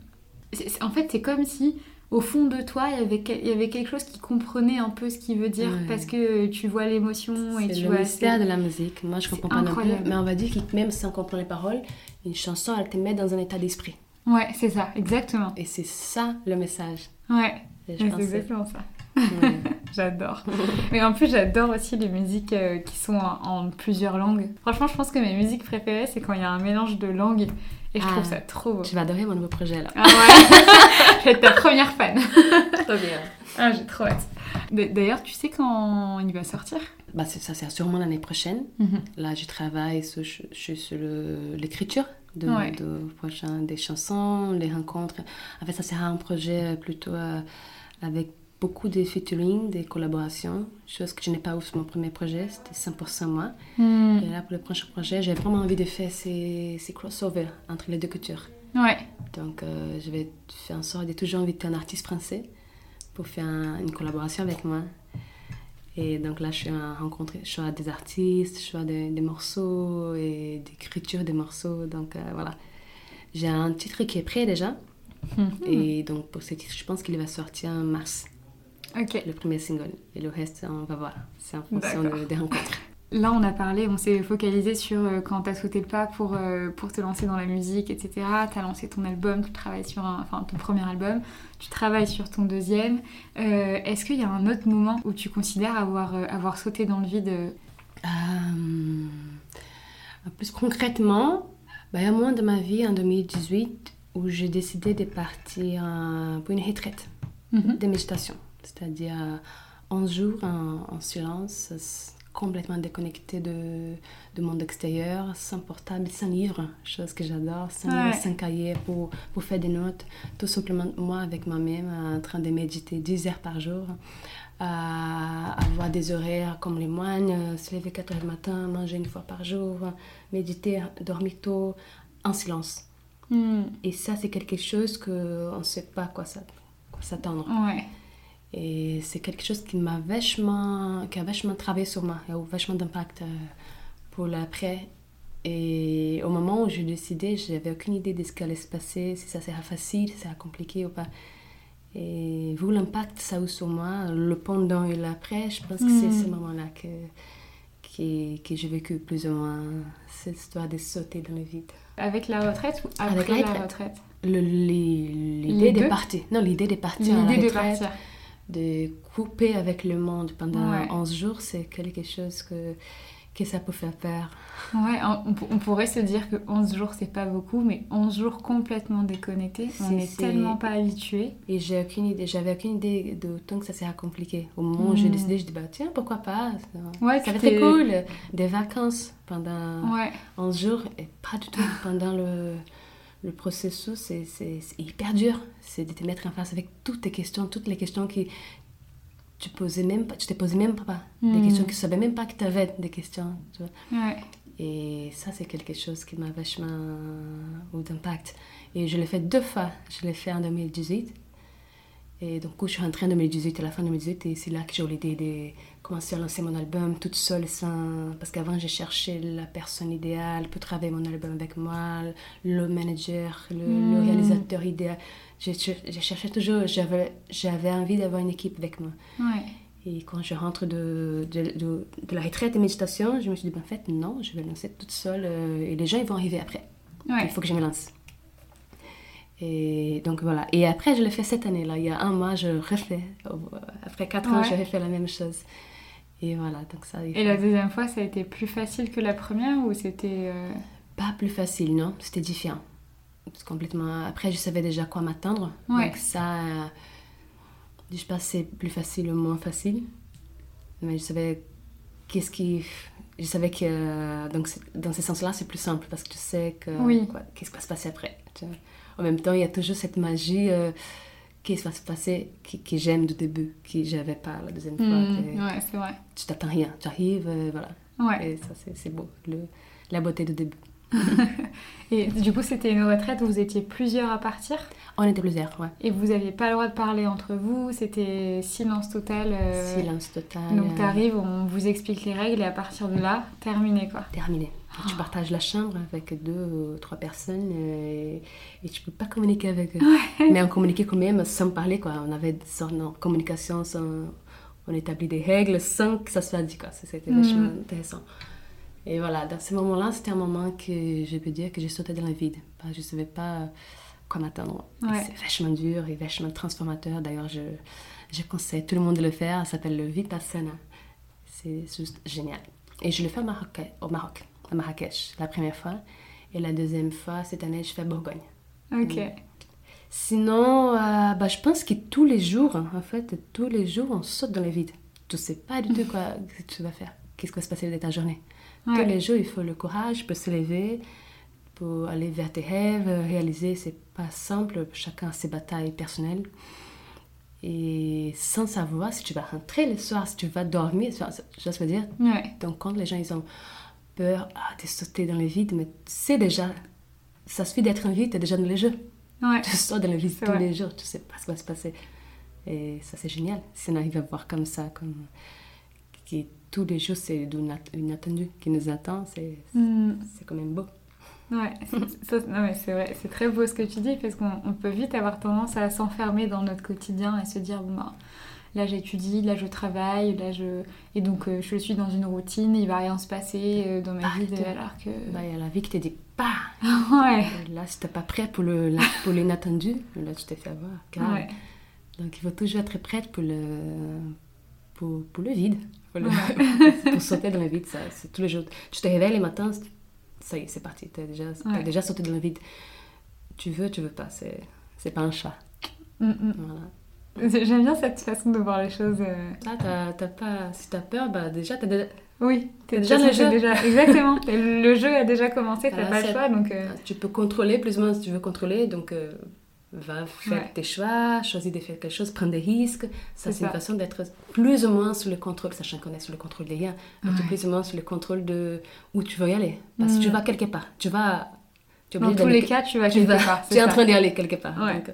en fait, c'est comme si au fond de toi, il y avait, quel- il y avait quelque chose qui comprenait un peu ce qu'il veut dire
Ouais.
parce que euh, tu vois l'émotion et
C'est
tu
le
vois.
mystère
c'est-
de la musique. Moi, je comprends pas non
incroyable.
plus. Mais on va dire que même sans comprendre les paroles, une chanson, elle te met dans un état d'esprit.
Ouais, c'est ça, exactement.
Et c'est ça le message.
Ouais, c'est exactement ça. J'adore. Mais en plus, j'adore aussi les musiques euh, qui sont en, en plusieurs langues. Franchement, je pense que mes musiques préférées, c'est quand il y a un mélange de langues. Et je
Ah.
trouve ça trop beau.
Tu vas adorer mon nouveau projet là.
Ah ouais Je vais être ta première fan.
Trop bien.
Ah, j'ai trop hâte. D'ailleurs, tu sais quand il va sortir?
Bah, ça, c'est sûrement l'année prochaine. Là, je travaille sur, je, l'écriture de,
Ouais.
de prochain, des chansons, les rencontres. En fait, ça sera un projet plutôt euh, avec beaucoup de featuring, des collaborations, chose que je n'ai pas eu sur mon premier projet, c'était 100% moi.
Hmm.
Et là, pour le prochain projet, j'ai vraiment envie de faire ces, ces crossovers entre les deux cultures.
Ouais.
Donc, euh, je vais faire en sorte de toujours inviter un artiste français pour faire un- une collaboration avec moi. Et donc là, je suis à rencontrer, je suis à des artistes, je suis à des, des morceaux et d'écriture des morceaux. Donc euh, voilà. J'ai un titre qui est prêt déjà.
Mhm.
Et donc pour ce titre, je pense qu'il va sortir en mars, Le premier single. Et le reste, on va voir. C'est en fonction de- des rencontres.
Là, on a parlé, on s'est focalisé sur euh, quand tu as sauté le pas pour, euh, pour te lancer dans la musique, etc. Tu as lancé ton album, tu travailles sur un, enfin, ton premier album, tu travailles sur ton deuxième. Euh, Est-ce qu'il y a un autre moment où tu considères avoir, euh, avoir sauté dans le vide
plus concrètement, bah, il y a un moment de ma vie, en 2018, où j'ai décidé de partir pour une retraite
Mhm.
de méditation. C'est-à-dire euh, 11 jours en, en silence, complètement déconnectée de, du monde extérieur, sans portable, sans livre, chose que j'adore, sans
Ouais.
sans cahier pour, pour faire des notes. Tout simplement, moi, avec moi-même, en train de méditer 10 heures par jour, à avoir des horaires comme les moines, euh, se lever 4 heures du matin, manger une fois par jour, méditer, dormir tôt, en silence.
Hmm.
Et ça, c'est quelque chose qu'on ne sait pas à quoi ça- quoi s'attendre.
Ouais.
Et c'est quelque chose qui m'a vachement, qui a vachement travaillé sur moi, et a eu vachement d'impact euh, pour l'après. Et au moment où j'ai décidé, j'avais aucune idée de ce qui allait se passer, si ça sera facile, si ça sera compliqué ou pas. Et vu l'impact ça a eu sur moi, le pendant et l'après, je pense que c'est
Mm.
ce moment-là que, que, que j'ai vécu plus ou moins cette histoire de sauter dans le vide.
Avec la retraite ou après
Avec la
la
retraite.
retraite?
Les-
Les
L'idée de partir. Non, l'idée de partir la
L'idée de
retraite.
partir.
De couper avec le monde pendant
Ouais.
11 jours, c'est quelque chose que, que ça peut faire peur.
Ouais, on, on pourrait se dire que 11 jours c'est pas beaucoup, mais 11 jours complètement déconnectés, on n'est tellement pas habitué.
Et j'ai aucune idée, j'avais aucune idée de temps que ça serait compliqué. Au moment où j'ai
Mm.
décidé, je dis bah tiens, pourquoi pas
Ouais,
Ça
tu
va être cool, des vacances pendant
Ouais,
11 jours et pas du tout pendant le, le processus, c'est hyper dur. C'est de te mettre en face avec toutes tes questions, toutes les questions qui tu posais même pas, tu te posais même pas, des
Mm.
questions que tu savais même pas que tu avais des questions. Tu vois.
ouais.
Et ça, c'est quelque chose qui m'a vachement eu d'impact. Et je l'ai fait deux fois. Je l'ai fait en 2018. Et donc, je suis rentrée en 2018, à la fin de 2018, et c'est là que j'ai eu l'idée de commencer à lancer mon album toute seule, sans... parce qu'avant, j'ai cherché la personne idéale pour travailler mon album avec moi, le manager, le, le
Mm.
réalisateur idéal. J'ai cherché toujours, j'avais envie d'avoir une équipe avec moi.
Ouais.
Et quand je rentre de, de, de, de la retraite de méditation, je me suis dit, ben, en fait, non, je vais lancer toute seule euh, et les gens, ils vont arriver après.
Ouais.
Il faut que je me lance. Et donc voilà. Et après, je l'ai fait cette année-là. Il y a un mois, je refais. Après quatre ans, je refais la même chose. Et voilà, donc ça.
Et la deuxième fois, ça a été plus facile que la première ou c'était. euh,
Pas plus facile, non C'était différent. Complètement. Après, je savais déjà quoi m'attendre.
Ouais.
Donc ça, euh, je sais pas si c'est plus facile ou moins facile, mais je savais qu'est-ce qui. Je savais que donc dans ce sens-là, c'est plus simple parce que tu sais que
Oui.
qu'est-ce qui va se passer après. tu. En même temps, il y a toujours cette magie euh, qui va se passer, qui, que j'aime du début, que j'avais pas la deuxième fois.
hmm, Ouais, c'est vrai.
Tu t'attends rien, tu arrives, euh, voilà.
Ouais.
Et ça, c'est c'est beau, le, la beauté du début.
Et du coup, c'était une retraite où vous étiez plusieurs à partir?
On était plusieurs, ouais.
et vous n'aviez pas le droit de parler entre vous, c'était silence total. euh,
Silence total.
Donc
euh,
t'arrives, on vous explique les règles et à partir de là, terminé quoi.
terminé. Tu
Oh.
partages la chambre avec deux ou trois personnes euh, et, tu peux pas communiquer avec eux. Mais on communiquait quand même sans parler, quoi. On avait de communication, sans, on établit des règles sans que ça soit dit, quoi. C'était
Mm.
vachement intéressant. Et voilà, dans ce moment-là, c'était un moment que je peux dire que j'ai sauté dans le vide. Je savais pas quoi m'attendre. Et
Ouais.
C'est vachement dur et vachement transformateur. D'ailleurs, je, je conseille tout le monde de le faire. Ça s'appelle le Vipassana. C'est juste génial. Et je le fais au Maroc, au Maroc, à Marrakech, la première fois. Et la deuxième fois, cette année, je fais Bourgogne.
Ok.
Sinon, euh, bah, je pense que tous les jours, en fait, tous les jours, on saute dans le vide. Tu sais pas du tout quoi que tu vas faire. Qu'est-ce qui va se passer de ta journée? Tous les jours, il faut le courage pour se lever, pour aller vers tes rêves, réaliser. C'est pas simple. Chacun a ses batailles personnelles. Et sans savoir si tu vas rentrer le soir, si tu vas dormir, je veux dire.
Ouais.
Donc, quand les gens ils ont peur ah, de sauter dans le vide, mais c'est déjà, ça suffit d'être en vie, tu es déjà dans le jeu.
Ouais.
Tu sautes dans le vide tous
vrai.
les jours, tu sais pas ce qui va se passer. Et ça, c'est génial. Si on arrive à voir comme ça, comme qui tous les jours, c'est attendue qui nous attend, c'est c'est quand même beau.
Ouais, c'est- vrai, c'est très beau ce que tu dis parce qu'on on peut vite avoir tendance à s'enfermer dans notre quotidien et se dire bon bah là j'étudie, là je travaille, là je et donc euh, je suis dans une routine, il va rien se passer euh, dans ma vie alors que
Bah, Il y a la vie qui te dit pas.
ouais,
Là, si t'es pas prêt pour le pour l'inattendu, là, tu t'es fait avoir.
ouais,
Donc, il faut toujours être prête pour le, pour, pour le vide. Pour, le-
Ouais.
pour sauter dans le vide, ça, c'est tous les jours. Tu te réveilles les matins, ça y est, c'est parti. Tu as déjà, t'as
Ouais.
déjà sauté dans le vide. Tu veux, tu veux pas. C'est, c'est pas un chat.
Mm, mm.
Voilà.
J'aime bien cette façon de voir les choses. euh,
Là, t'as, t'as pas, si tu as peur, bah, déjà, tu as
Oui, t'es
Déjà
déjà,
le jeu.
déjà Exactement. le jeu a déjà commencé, t'as pas le choix, donc... euh,
Tu peux contrôler plus ou moins si tu veux contrôler, donc euh, va faire
Ouais.
tes choix, choisis de faire quelque chose, prendre des risques. Ça,
C'est
une façon d'être plus ou moins sous le contrôle, sachant qu'on est sous le contrôle des liens,
Ouais.
plus ou moins sous le contrôle de où tu veux y aller. Parce que
Mm.
tu vas quelque part. Tu vas. Tu
Dans tous les cas, tu vas
tu
quelque part.
tu es en train d'y aller quelque part.
Ouais.
Donc,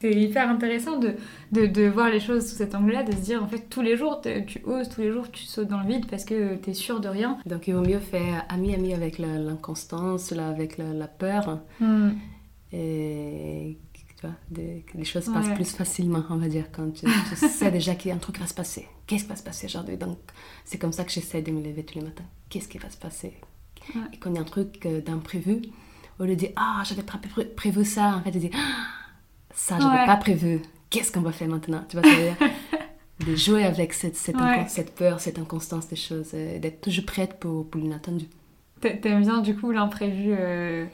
C'est hyper intéressant de, de, de voir les choses sous cet angle-là, de se dire en fait tous les jours tu oses, tous les jours tu sautes dans le vide parce que t'es sûr de rien.
donc, il vaut mieux faire ami-ami avec l'inconstance, avec la, la peur.
Hmm.
Et tu vois, des- que les choses se passent plus facilement, on va dire, quand tu, tu sais déjà qu'il y a un truc qui va se passer. Qu'est-ce qui va se passer aujourd'hui? Donc, c'est comme ça que j'essaie de me lever tous les matins. Qu'est-ce qui va se passer?
Ouais.
Et quand il y a un truc euh, d'imprévu, au lieu de dire Ah, j'avais prévu ça, en fait, je dis Ah, ça, j'avais
Ouais.
pas prévu. Qu'est-ce qu'on va faire maintenant Tu je veux dire? De jouer avec cette, cette,
Ouais.
incon- cette peur, cette inconstance des choses, euh, d'être toujours prête pour, pour l'inattendu.
T'a- T'aimes bien du coup l'imprévu euh,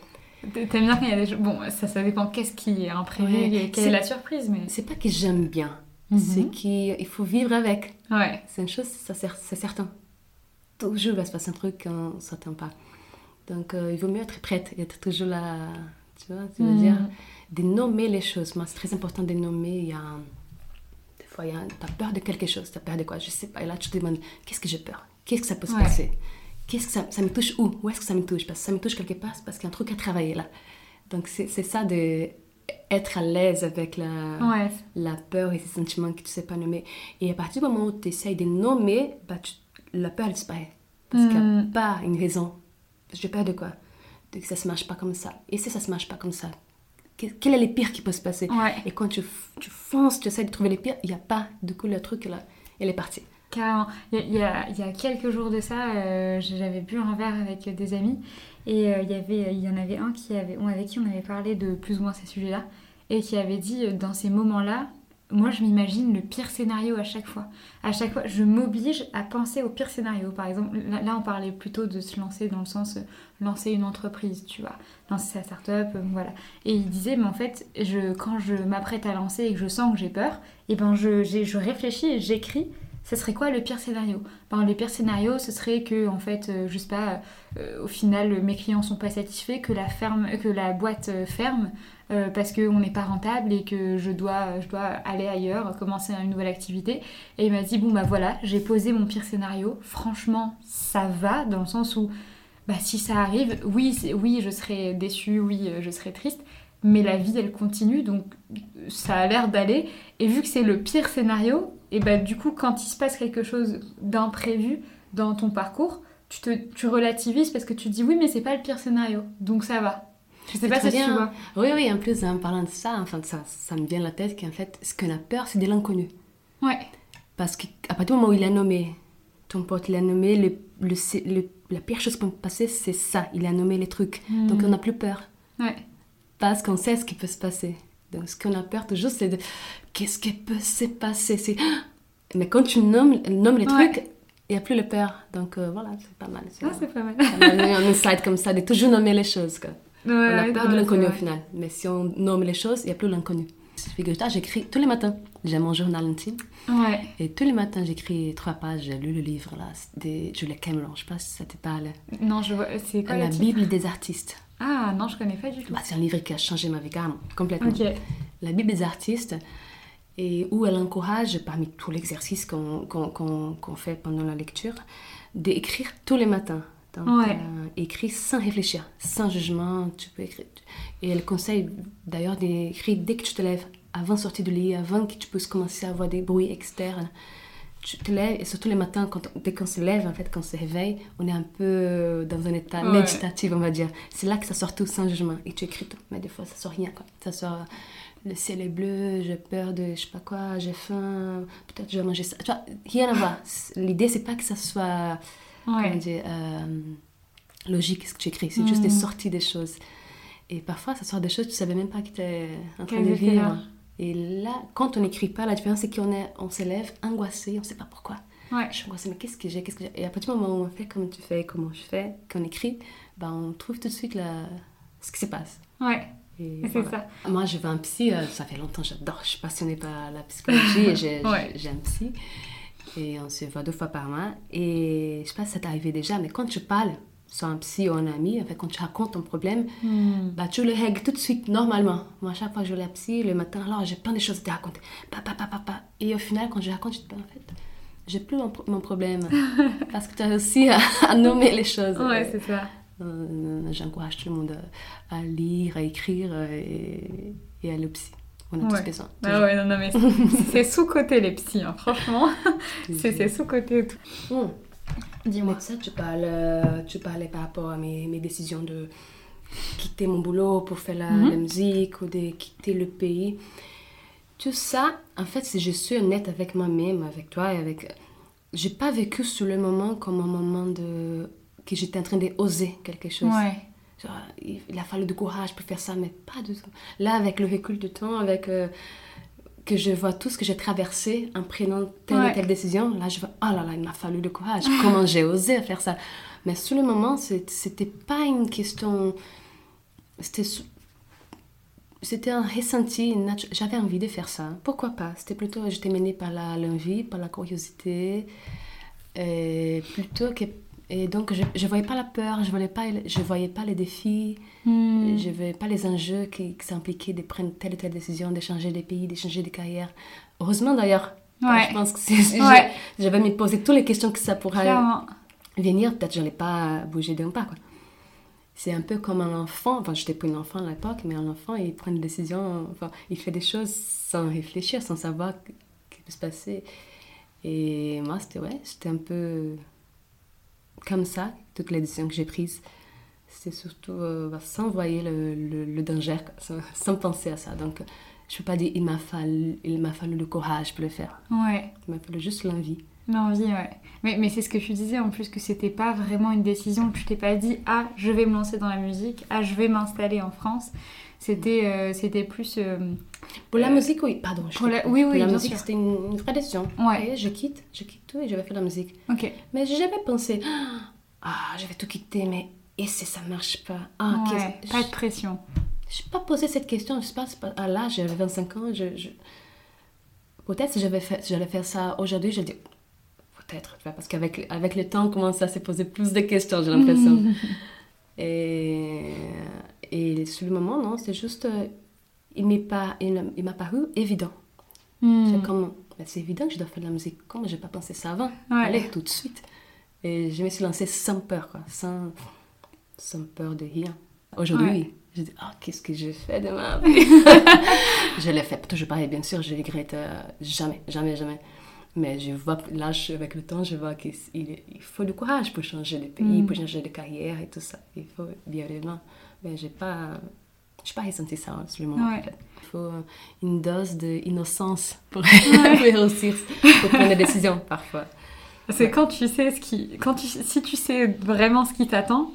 t'a- T'aimes bien quand il y a des choses. Bon, ça, ça dépend qu'est-ce qui est imprévu
Ouais.
et quelle
C'est-
est la surprise, mais.
C'est pas que j'aime bien,
Mhm.
c'est qu'il il faut vivre avec.
Ouais.
C'est une chose, ça c'est certain. Toujours va se passer un truc qu'on ne s'attend pas. Donc euh, il vaut mieux être prête et être toujours là, tu vois, tu veux
Hmm.
dire, de nommer les choses. Moi, c'est très important de nommer. Il y a un- Des fois, il y a un- t'as peur de quelque chose, t'as peur de quoi, je sais pas. Et là, tu te demandes, qu'est-ce que j'ai peur? Qu'est-ce que ça peut se
Ouais.
passer? Qu'est-ce que ça, ça me touche où? Où est-ce que ça me touche? Parce que ça me touche quelque part, c'est parce qu'il y a un truc à travailler là. Donc c'est ça de être à l'aise avec la,
Ouais.
la peur et ces sentiments que tu sais pas nommer. Et à partir du moment où tu essayes de nommer, bah, tu- la peur elle disparaît. Parce qu'il n'y a
Mm.
pas une raison. J'ai peur de quoi? De que ça se marche pas comme ça. Et si ça se marche pas comme ça Quel est le pire qui peut se passer?
Ouais.
Et quand tu, fonces, tu essaies de trouver les pires, il n'y a pas. Du coup, le truc, là, il est parti.
Carrément. Il y, a- il y quelques jours de ça, euh, j'avais bu un verre avec des amis et euh, il, y avait, il y en avait un qui avait, on, avec qui on avait parlé de plus ou moins ces sujets-là et qui avait dit euh, dans ces moments-là, moi je m'imagine le pire scénario à chaque fois. À chaque fois, je m'oblige à penser au pire scénario. Par exemple, là, on parlait plutôt de se lancer dans le sens euh, lancer une entreprise, tu vois, lancer sa start-up, euh, voilà. Et il disait, mais en fait, quand je m'apprête à lancer et que je sens que j'ai peur, et ben je, réfléchis et j'écris ce serait quoi le pire scénario? Ben, Le pire scénario, ce serait que, en fait, euh, je sais pas, au final, mes clients sont pas satisfaits, que la, ferme, que la boîte ferme euh, parce qu'on n'est pas rentable et que je dois, je dois aller ailleurs, commencer une nouvelle activité. Et il m'a dit, bon, bah voilà, j'ai posé mon pire scénario. Franchement, ça va, dans le sens où, bah, si ça arrive, oui, oui, je serai déçue, oui, euh, je serai triste. Mais la vie, elle continue, donc ça a l'air d'aller. Et vu que c'est le pire scénario, et bah du coup, quand il se passe quelque chose d'imprévu dans ton parcours, tu, te, tu relativises parce que tu te dis oui, mais c'est pas le pire scénario, donc ça va. Je sais pas si tu
bien.
vois.
Oui, oui, en plus, en parlant de ça, enfin, ça, ça me vient à la tête qu'en fait, ce qu'on a peur, c'est de l'inconnu.
Ouais,
Parce qu'à partir du moment où il a nommé, ton pote, il a nommé, le, le, le- la pire chose qui peut passer, c'est ça. Il a nommé les trucs.
Hmm.
Donc on n'a plus peur.
ouais,
Parce qu'on sait ce qui peut se passer. Donc ce qu'on a peur toujours, c'est de qu'est-ce qui peut se passer? C'est... Mais quand tu nommes, nommes les
Ouais.
trucs, il n'y a plus le peur. Donc euh, voilà, c'est pas mal. C'est
ah, c'est pas mal.
pas mal. un insight comme ça, de toujours nommer les choses. quoi.
Ouais,
on a peur de l'inconnu au final. Mais si on nomme les choses, il n'y a plus l'inconnu. Figure-toi, j'écris tous les matins. J'ai mon journal intime.
Ouais,
Et tous les matins, j'écris trois pages. J'ai lu le livre là, de Julia Cameron. Je sais pas si ça te parle.
non, je vois, c'est quoi
La Bible des artistes.
Ah, non, je connais pas du tout.
Bah, c'est un livre qui a changé ma vie carrément, complètement.
Ok,
La Bible des artistes, et où elle encourage, parmi tout l'exercice qu'on qu'on- qu'on fait pendant la lecture, d'écrire tous les matins. Donc,
Ouais.
euh, écrire sans réfléchir, sans jugement. Tu peux écrire. Et elle conseille d'ailleurs d'écrire dès que tu te lèves, avant de sortir du lit, avant que tu puisses commencer à avoir des bruits externes. Tu te lèves, et surtout les matins, quand on- dès qu'on se lève, en fait, quand on se réveille, on est un peu dans un état
Ouais.
méditatif, on va dire. C'est là que ça sort tout sans jugement. Et tu écris tout. Mais des fois, ça sort rien, quoi. Ça sort le ciel est bleu, j'ai peur de je sais pas quoi, j'ai faim, peut-être je vais manger ça. Tu vois, rien à voir. L'idée, c'est pas que ça soit
ouais,
dire, euh, logique ce que tu écris, c'est juste des
Mm.
sorties des choses. Et parfois, ça sort des choses que tu savais même pas que tu étais en train de vivre. Et là, quand on n'écrit pas, la différence, c'est qu'on est, on s'élève angoissé, on sait pas pourquoi.
ouais.
Je suis angoissée, mais qu'est-ce que j'ai, qu'est-ce que Et à partir du moment où on fait comme tu fais, comment je fais, qu'on écrit, ben, on trouve tout de suite la... ce qui se passe.
Ouais, c'est
voilà.
ça.
Moi, je vais un psy, euh, ça fait longtemps, j'adore, je suis passionnée par la psychologie et j'ai
Ouais.
j'ai- j'ai un psy. Et on se voit deux fois par mois. Et je sais pas si ça t'est arrivé déjà, mais quand tu parles, soit un psy ou un ami, en fait, quand tu racontes ton problème,
Hmm.
bah, tu le règles tout de suite, normalement. Moi, à chaque fois que je vais à la psy, le matin, alors j'ai plein de choses à te raconter. Pa, pa, pa, pa, pa. Et au final, quand je raconte, je te dis, en fait, j'ai plus mon, mon problème. parce que tu as réussi à, à nommer les choses.
Ouais, c'est ça.
Euh, J'encourage tout le monde à, lire, à écrire euh, et, et à aller au psy. On a
Ouais.
tous besoin.
Ah ouais, non, non, mais c'est- sous-côté les psys, hein, franchement. C'est sous-côté tout. Dis-moi.
Ça, tu, parles, tu parlais par rapport à mes, mes décisions de quitter mon boulot pour faire la,
Mhm.
la musique ou de quitter le pays. Tout ça, en fait, si je suis honnête avec moi-même, avec toi et avec... J'ai pas vécu sur le moment comme un moment de... que j'étais en train d'oser quelque chose.
Ouais.
Il a fallu du courage pour faire ça, mais pas du tout. Là, avec le recul du temps, avec euh, que je vois tout ce que j'ai traversé en prenant telle
Ouais.
et telle décision, là, je vois, oh là là, il m'a fallu du courage. Comment j'ai osé faire ça? Mais sur le moment, c'était pas une question. C'était. C'était un ressenti, j'avais envie de faire ça. Pourquoi pas? C'était plutôt, j'étais menée par la- l'envie, par la curiosité, et plutôt que et donc je ne voyais pas la peur, je voyais pas je voyais pas les défis,
Hmm.
je ne voyais pas les enjeux qui, qui s'impliquaient de prendre telle ou telle décision, de changer de pays, de changer de carrière. Heureusement d'ailleurs.
Ouais.
Je pense que c'est- c'est-
Ouais.
j'avais me poser toutes les questions que ça pourrait
Clairement.
venir, peut-être je n'allais pas bouger d'un pas. quoi. C'est un peu comme un enfant, enfin j'étais pas une enfant à l'époque, mais un enfant il prend une décision, enfin il fait des choses sans réfléchir, sans savoir ce qui peut se passer. Et moi c'était ouais, c'était un peu comme ça, toutes les décisions que j'ai prises. C'était surtout euh, bah, sans voyer le, le, le danger, sans, sans penser à ça. Donc je peux pas dire il m'a fallu, il m'a fallu le courage pour le faire.
Ouais.
Il m'a fallu juste l'envie.
L'envie, ouais. Mais, mais c'est ce que tu disais en plus, que c'était pas vraiment une décision. Tu t'es pas dit, ah, je vais me lancer dans la musique, ah, je vais m'installer en France. C'était euh, c'était plus. euh,
Pour la
Euh,
musique, oui, pardon. je
pour la- oui,
Pour
oui,
la
bien
musique, c'était une, une vraie décision.
Ouais.
Et je quitte, je quitte tout et je vais faire de la musique.
Ok.
Mais j'ai jamais pensé, ah, je vais tout quitter, mais et si ça marche pas? Ah,
Ouais, pas de pression.
Je n'ai pas posé cette question, je sais pas, à l'âge, j'avais 25 ans, je, je- peut-être si j'allais faire ça aujourd'hui, je dis, peut-être, parce qu'avec avec le temps, on commence à se poser plus de questions, j'ai l'impression. et, et sur le moment, non, c'est juste, euh, il m'est pas, il, il m'a paru évident.
Hmm.
C'est comme, ben, c'est évident que je dois faire de la musique. Comment j'ai pas pensé ça avant
Ouais.
Allez, tout de suite. Et je me suis lancée sans peur, quoi, sans, sans peur de rien. Aujourd'hui,
Ouais.
je dis, ah, qu'est-ce que je fais demain? Je l'ai fait toujours pareil, bien sûr, je regrette euh, jamais, jamais, jamais. Mais je vois, là, je- avec le temps, je vois qu'il il faut du courage pour changer de pays,
Mm.
pour changer de carrière et tout ça. Il faut bien évidemment. Mais j'ai pas, j'ai pas ressenti ça hein, sur le moment.
Ouais.
en fait. Il faut euh, une dose d'innocence pour, pour réussir, pour prendre des décisions parfois.
C'est quand tu sais ce qui. Quand tu... Si tu sais vraiment ce qui t'attend,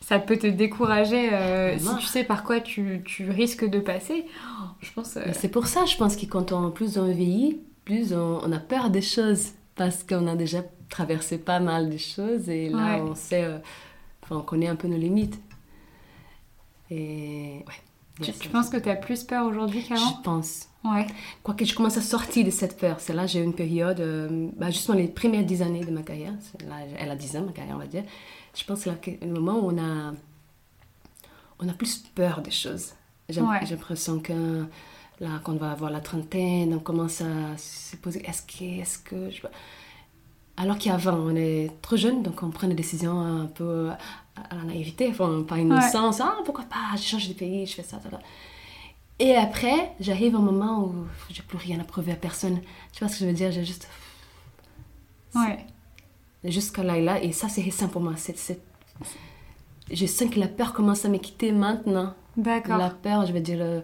ça peut te décourager. euh, si
Vraiment.
tu sais par quoi tu, tu risques de passer, oh, je pense. euh,
C'est pour ça, je pense que quand on, plus on vieillit, plus on, on a peur des choses. Parce qu'on a déjà traversé pas mal de choses et là,
Ouais.
on sait, euh, enfin, on connaît un peu nos limites. Et ouais.
tu, penses que tu as plus peur aujourd'hui qu'avant?
Je pense.
Ouais.
Quoique je commence à sortir de cette peur. C'est là j'ai eu une période, euh, bah, justement les premières dix années de ma carrière. Là, elle a 10 ans, ma carrière, on va dire. Je pense que c'est le moment où on a, on a plus peur des choses. J'ai
Ouais.
j'ai l'impression que là, quand on va avoir la trentaine, on commence à se poser est-ce que, est-ce que. Je... Alors qu'avant, on est trop jeune, donc on prend des décisions un peu à la naïveté, enfin, par innocence. Ah, pourquoi pas, je change de pays, je fais ça, ça, ça. Et après, j'arrive à un moment où j'ai plus rien à prouver à personne. Tu vois ce que je veux dire? J'ai juste.
Ouais.
Jusqu'à là et là, et ça, c'est récent pour moi. C'est, c'est- Je sens que la peur commence à me quitter maintenant.
D'accord.
La peur, je veux dire, le,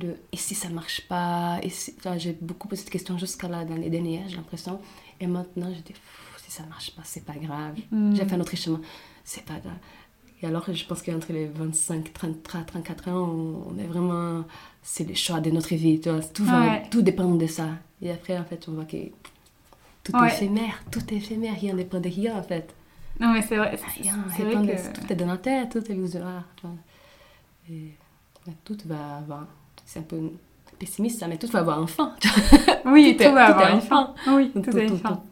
et si ça marche pas et si... Enfin, J'ai beaucoup posé cette question jusqu'à là, dans les dernières, j'ai l'impression. Et maintenant, je dis, si ça marche pas, c'est pas grave.
Hmm.
J'ai fait un autre chemin, c'est pas grave. Et alors, je pense qu'entre les 25, 33, 34 ans, on, est vraiment. C'est le choix de notre vie. Tu vois, tout, va,
Ouais.
tout dépend de ça. Et après, en fait, on voit que tout
Ouais.
est éphémère. Tout est éphémère. Rien ne dépend de rien, en fait.
Non, mais c'est vrai. c'est-
Rien.
C'est
dépend
vrai que.
Tout est dans la tête, tout est illusoire. Et tout va. va- C'est un peu pessimiste, ça, mais tout va avoir un fin.
Oui,
Tout
va
tout
avoir une
un
fin. Oui, tout,
Tout-
a une fin.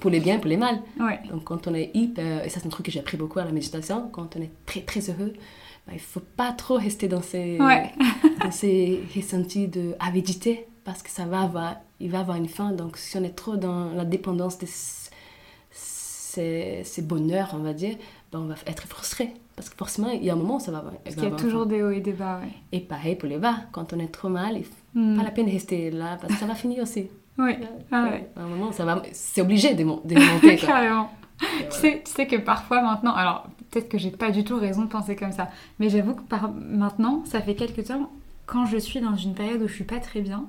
Pour les biens, pour les mal.
Ouais.
Donc quand on est hyper, et ça c'est un truc que j'ai appris beaucoup à la méditation, quand on est très très heureux, bah, il faut pas trop rester dans ces,
Ouais.
dans ces ressentis de avidité parce que ça va avoir, il va avoir une fin. Donc si on est trop dans la dépendance de ces, ces bonheurs, on va dire, bah, on va être frustré. Parce que forcément, il y a un moment où ça va,
Parce qu'il y a toujours des hauts et des bas, ouais.
Et pareil pour les bas, quand on est trop mal, il
Mm.
pas la peine de rester là parce que ça va finir aussi.
Ouais. Ah ouais.
À un moment, ça va, c'est obligé de, mon- de monter.
Carrément. Tu sais, tu sais que parfois maintenant, alors peut-être que j'ai pas du tout raison de penser comme ça, mais j'avoue que par maintenant, ça fait quelques temps, quand je suis dans une période où je suis pas très bien,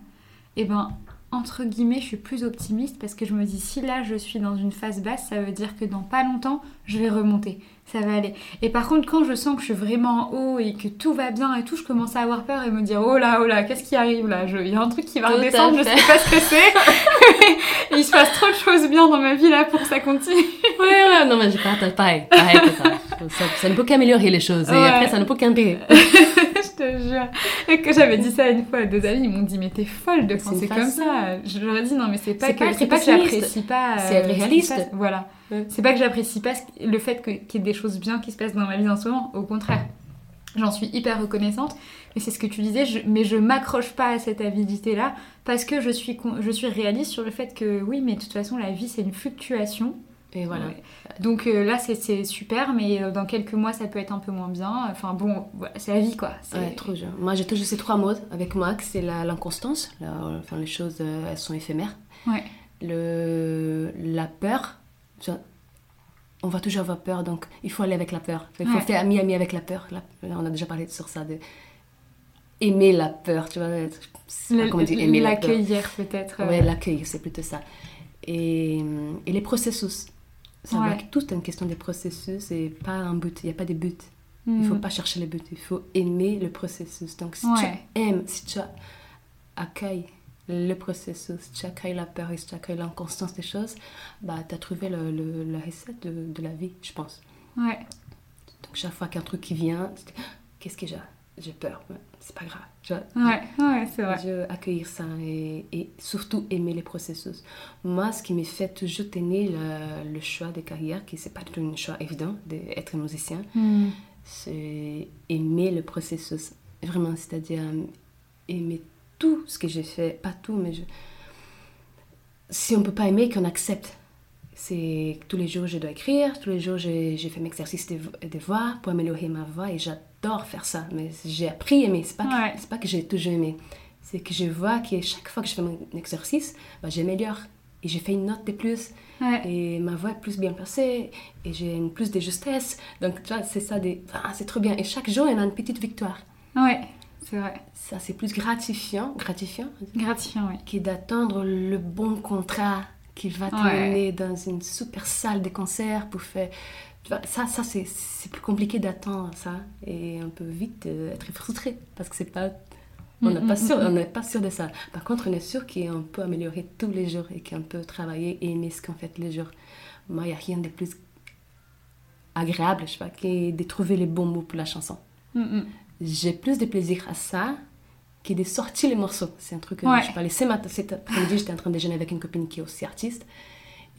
et ben entre guillemets, je suis plus optimiste parce que je me dis si là je suis dans une phase basse, ça veut dire que dans pas longtemps, je vais remonter, ça va aller. Et par contre, quand je sens que je suis vraiment en haut et que tout va bien et tout, je commence à avoir peur et me dire oh là oh là, qu'est-ce qui arrive là? Il y a un truc qui va
Tout
redescendre, je sais pas ce que c'est. Il se passe trop de choses bien dans ma vie là pour que ça continue.
Ouais, ouais, non, mais je partage pareil. pareil que ça. Ça, ça ne peut qu'améliorer les choses. Et
Ouais.
après, ça ne peut qu'empirer.
te jure. Et que j'avais dit ça une fois à deux amis, ils m'ont dit mais t'es folle de
C'est
penser comme ça. Je leur ai dit non mais c'est pas
C'est
que
pas
c'est pas que j'apprécie pas.
C'est être
ce qui se
réaliste.
passe. Voilà.
Ouais.
C'est pas que j'apprécie pas le fait que- qu'il y ait des choses bien qui se passent dans ma vie en ce moment. Au contraire. J'en suis hyper reconnaissante, mais c'est ce que tu disais, je- mais je m'accroche pas à cette avidité-là parce que je suis, je suis réaliste sur le fait que oui, mais de toute façon, la vie c'est une fluctuation.
Et voilà.
Ouais. Donc euh, là, c'est- super, mais euh, dans quelques mois, ça peut être un peu moins bien. Enfin bon, voilà, c'est la vie quoi.
Ouais, trop. Moi, j'ai toujours ces trois modes avec Max. C'est l'inconstance. Enfin, les choses, euh, elles sont éphémères.
Ouais.
Le, la peur. On va toujours avoir peur, donc il faut aller avec la peur. Il faut
Ouais.
faire ami-ami avec la peur. Là, on a déjà parlé sur ça, de aimer la peur, tu vois. la.
L'accueillir peut-être.
Ouais, l'accueil, c'est plutôt ça. Et, et les processus. Ça
Ouais.
va que tout est une question des processus et pas un but. Il n'y a pas de but. Il
hmm.
ne faut pas chercher les buts. Il faut aimer le processus. Donc, si
Ouais.
tu aimes, si tu accueilles le processus, si tu accueilles la peur et si tu accueilles l'inconstance des choses, bah, tu as trouvé le, le- la recette de, de la vie, je pense.
Ouais.
Donc, chaque fois qu'un truc qui vient, qu'est-ce que j'ai J'ai peur. C'est pas grave. Tu vois,
Ouais, ouais, c'est vrai.
je accueillir ça et, et surtout aimer les processus. Moi, ce qui me fait toujours tenir le, le choix de carrière, qui c'est pas du tout un choix évident d'être musicien,
Hmm.
c'est aimer le processus. Vraiment, c'est-à-dire euh, aimer tout ce que j'ai fait. Pas tout, mais je... si on peut pas aimer, qu'on accepte. C'est tous les jours je dois écrire, tous les jours j'ai fait mes exercices de, de voix pour améliorer ma voix et j'adore faire ça. Mais j'ai appris à aimer, c'est pas,
Ouais.
pas que j'ai toujours aimé. C'est que je vois que chaque fois que je fais mon exercice, bah, j'améliore. Et j'ai fait une note de plus
Ouais.
et ma voix est plus bien placée et j'ai plus de justesse. Donc tu vois, c'est ça, des... ah, c'est trop bien. Et chaque jour, il y a une petite victoire.
Ouais, c'est vrai.
Ça, c'est plus gratifiant, gratifiant
Gratifiant, oui.
que d'attendre le bon contrat qui va
Ouais.
t'amener dans une super salle de concert pour faire... Ça, ça c'est, c'est plus compliqué d'attendre ça et on peut vite euh, être frustré parce que c'est pas... On n'est
Mm,
pas
mm,
sûr,
mm,
on n'est pas sûr de ça. Par contre, on est sûr qu'on peut améliorer tous les jours et qu'on peut travailler et aimer ce qu'on fait tous les jours. Moi, il n'y a rien de plus agréable, je sais pas, que de trouver les bons mots pour la chanson.
Mm.
J'ai plus de plaisir à ça que de sortir les morceaux. C'est un truc que
Ouais.
je parlais ce matin, cet après-midi, j'étais en train de déjeuner avec une copine qui est aussi artiste.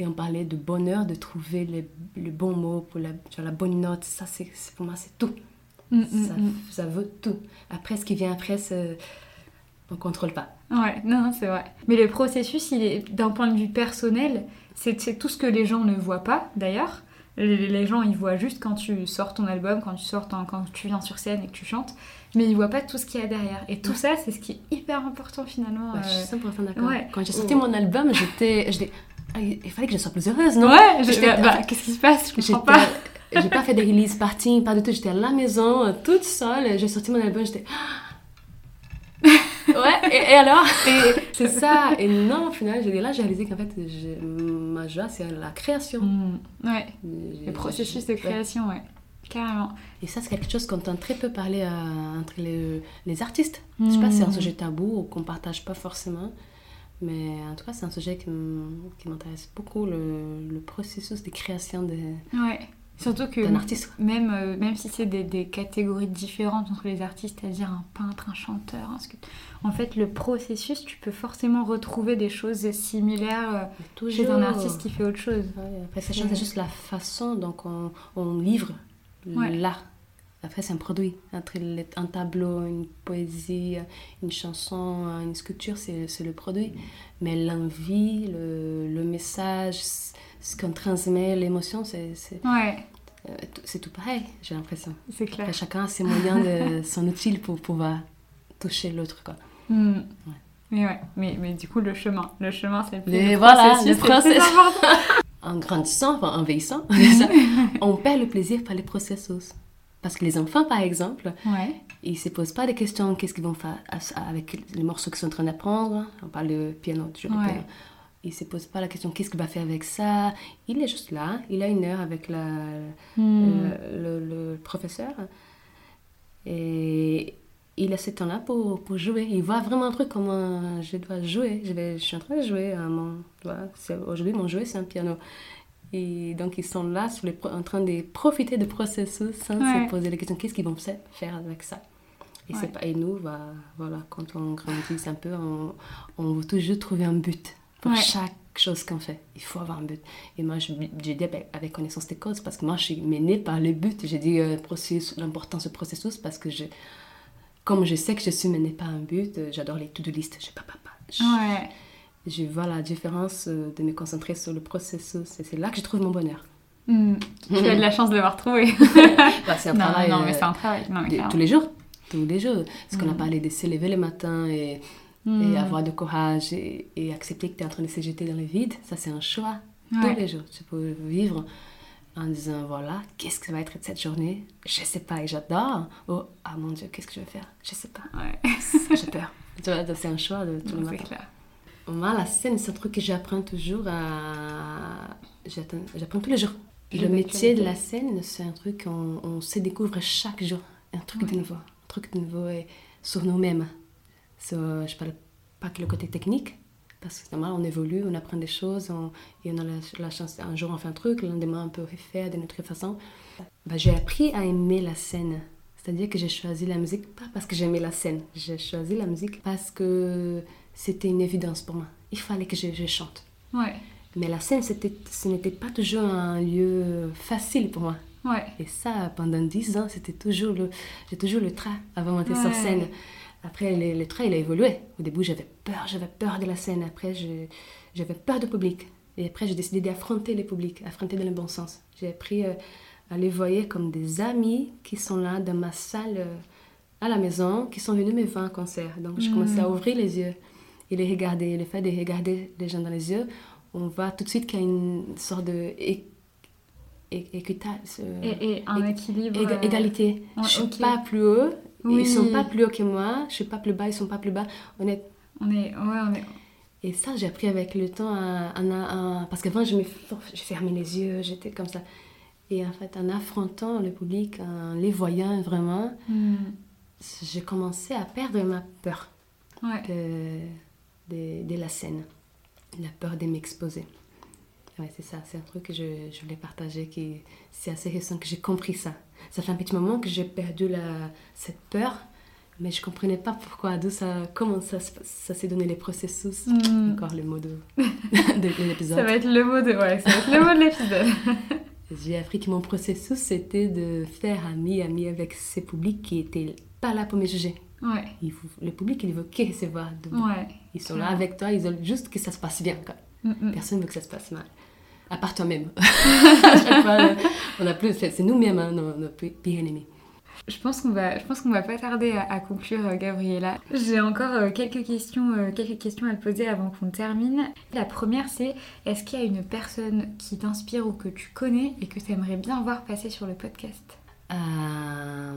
Et on parlait de bonheur, de trouver les, les bons mots pour la, vois, la bonne note. Ça, c'est, pour moi, c'est tout.
Mm, mm,
ça,
mm.
ça veut tout. Après, ce qui vient après, on contrôle pas.
Ouais, non, non, c'est vrai. Mais le processus, il est, d'un point de vue personnel, c'est tout ce que les gens ne voient pas, d'ailleurs. Les, gens, ils voient juste quand tu sors ton album, quand tu sors ton- quand tu viens sur scène et que tu chantes, mais ils voient pas tout ce qu'il y a derrière. Et tout ça, c'est ce qui est hyper important finalement.
Ouais, je
euh.
suis 100% d'accord.
ouais.
Quand j'ai sorti
Oh.
mon album, j'étais, ah, il fallait que je sois plus heureuse, non?
Ouais, je-
J'étais-
bah, bah, qu'est-ce qui se passe? Je comprends pas.
J'ai pas fait des release parties, pas du tout. J'étais à la maison, toute seule. J'ai sorti mon album, j'étais. Ouais, et, et alors C'est ça. Et non, au final, j'ai là, j'ai réalisé qu'en fait, ma joie, c'est la création.
Mm, ouais, le processus de création, ouais. Carrément.
Et ça, c'est quelque chose qu'on entend très peu parler euh, entre les, les artistes. Je sais pas si c'est un
Mm.
sujet tabou ou qu'on partage pas forcément. Mais en tout cas, c'est un sujet qui m'intéresse beaucoup, le, le processus de création de,
Ouais. Surtout que
artiste.
même, euh, même si c'est des, des catégories différentes entre les artistes, c'est-à-dire un peintre, un chanteur, un sculpteur, en fait, le processus, tu peux forcément retrouver des choses similaires euh, chez un artiste qui fait autre chose.
Ouais, après, ça
C'est-
change juste la façon dont on, on livre
Ouais.
l'art. Après, c'est un produit. Entre un tableau, une poésie, une chanson, une sculpture, c'est c'est le produit. Mais l'envie, le, le message, ce qu'on transmet, l'émotion, c'est c'est-
Ouais,
euh, tout- c'est tout pareil, j'ai l'impression.
c'est clair.
Après, chacun a ses moyens, de, son outil pour pouvoir toucher l'autre. quoi.
Hmm.
Ouais.
Mais ouais, mais, mais du coup, le chemin. Le chemin, c'est le le
voilà,
processus,
le. En grandissant, enfin, en vieillissant, on perd le plaisir par les processus. Parce que les enfants, par exemple,
Ouais.
ils ne se posent pas des questions qu'est-ce qu'ils vont faire avec les morceaux qu'ils sont en train d'apprendre. On parle de piano, toujours
Ouais.
piano. Ne se posent pas la question qu'est-ce qu'il va faire avec ça? Il est juste là, il a une heure avec la,
Hmm.
le, le- le professeur. Et il a ce temps-là pour, pour jouer. Il voit vraiment un truc comment je dois jouer. Je, vais, je suis en train de jouer à mon... voilà, Aujourd'hui, mon jouet, c'est un piano. Et donc, ils sont là sur les pro- en train de profiter du processus sans
Ouais.
se poser la question qu'est-ce qu'ils vont fa- faire avec ça? Et,
Ouais.
pas, et nous, bah, voilà, quand on grandit un peu, on, on veut toujours trouver un but pour
Ouais.
chaque chose qu'on fait. Il faut avoir un but. Et moi, j'ai dit avec, connaissance des causes, parce que moi, je suis menée par le but. J'ai dit euh, l'importance du processus, parce que je, comme je sais que je suis menée par un but, euh, j'adore les to-do list. Je, pas, pas, pas. Je,
Ouais.
je vois la différence euh, de me concentrer sur le processus. Et c'est là que je trouve mon bonheur.
Hmm. Tu as de la chance de l'avoir trouvé.
Bah, c'est un
non,
travail
non, mais
euh,
c'est un travail. Non, mais
de-
clairement.
tous les jours. Tous les jours. Parce qu'on a
Mm.
parlé de se lever le matin et
Hmm.
et avoir du courage et, et accepter que tu es en train de se jeter dans le vide, ça c'est un choix
Ouais.
tous les jours. Tu peux vivre en disant voilà, qu'est-ce que ça va être cette journée? Je sais pas et j'adore. Oh, ah mon Dieu, qu'est-ce que je vais faire? Je sais pas.
Ouais.
J'ai peur. Tu vois, c'est un choix de tout le
clair.
Moi, la scène, c'est un truc que j'apprends toujours à. J'apprends tous les jours.
Je
Le métier de la scène, c'est un truc qu'on on se découvre chaque jour. Un truc de nouveau. Un truc de nouveau et sur nous-mêmes. Sur, je parle pas que le côté technique, parce que normalement, on évolue, on apprend des choses, on- et on a la, la chance, un jour on fait un truc, le lendemain on peut refaire de notre façon. Bah, j'ai appris à aimer la scène. C'est-à-dire que j'ai choisi la musique pas parce que j'aimais la scène, j'ai choisi la musique parce que c'était une évidence pour moi. Il fallait que je, je chante.
Ouais.
Mais la scène, ce n'était pas toujours un lieu facile pour moi.
Ouais.
Et ça, pendant dix ans, c'était toujours le, j'ai toujours le train avant de monter
Ouais.
sur scène. Après, le, le train, il a évolué. Au début, j'avais peur, j'avais peur de la scène. Après, j'avais peur du public. Et après, j'ai décidé d'affronter le public, affronter dans le bon sens. J'ai appris euh, à les voir comme des amis qui sont là dans ma salle euh, à la maison, qui sont venus me voir en concert. Donc, je
Mm.
commençais à ouvrir les yeux et les regarder. Le fait de regarder les gens dans les yeux, on voit tout de suite qu'il y a une sorte de euh,
Et, et un
Ég-
équilibre. euh,
égalité.
ouais,
je suis pas plus haut,
Oui.
ils sont pas plus hauts que moi, je suis pas plus bas, ils sont pas plus bas. On est...
On est. Ouais, on est.
Et ça, j'ai appris avec le temps à, à- à- parce qu'avant, je me je fermais les yeux, j'étais comme ça. Et en fait, en affrontant le public, en les voyant vraiment,
Hmm.
j'ai commencé à perdre ma peur
Ouais.
de, de, de la scène, la peur de m'exposer. Ouais, c'est ça, c'est un truc que je, je voulais partager, qui c'est assez récent que j'ai compris ça. Ça fait un petit moment que j'ai perdu la, cette peur, mais je comprenais pas pourquoi, d'où ça, comment ça, se- ça s'est donné les processus.
Hmm.
Encore le mot de, de
Ça
l'épisode.
va être le mot de. Ouais, ça va être le mot de l'épisode.
J'ai appris que mon processus, c'était de faire ami, ami avec ces publics qui étaient pas là pour me juger.
Ouais.
Le public, il veut que recevoir. de-
Ouais.
Ils sont là avec toi, ils veulent juste que ça se passe bien. quoi.
Hmm.
Personne veut que ça se passe mal. À part toi-même. On a plus, c'est nous-mêmes, hein, nos, nos pi- pires ennemis.
Je pense qu'on va, je pense qu'on va pas tarder à, à conclure, euh, Gabriella. J'ai encore euh, quelques questions, euh, quelques questions à te poser avant qu'on termine. La première, c'est est-ce qu'il y a une personne qui t'inspire ou que tu connais et que tu aimerais bien voir passer sur le podcast?
Euh,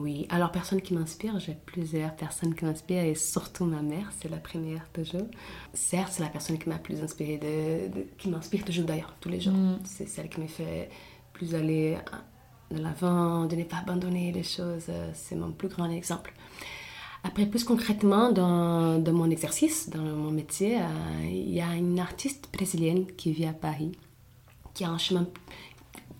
oui, alors personne qui m'inspire, j'ai plusieurs personnes qui m'inspirent et surtout ma mère, c'est la première toujours. Certes, c'est la personne qui m'a plus inspirée, de, de- qui m'inspire toujours d'ailleurs, tous les jours.
Mm.
C'est celle qui me fait plus aller de l'avant, de ne pas abandonner les choses, c'est mon plus grand exemple. Après, plus concrètement, dans, dans mon exercice, dans mon métier, euh, il y a une artiste brésilienne qui vit à Paris, qui a un chemin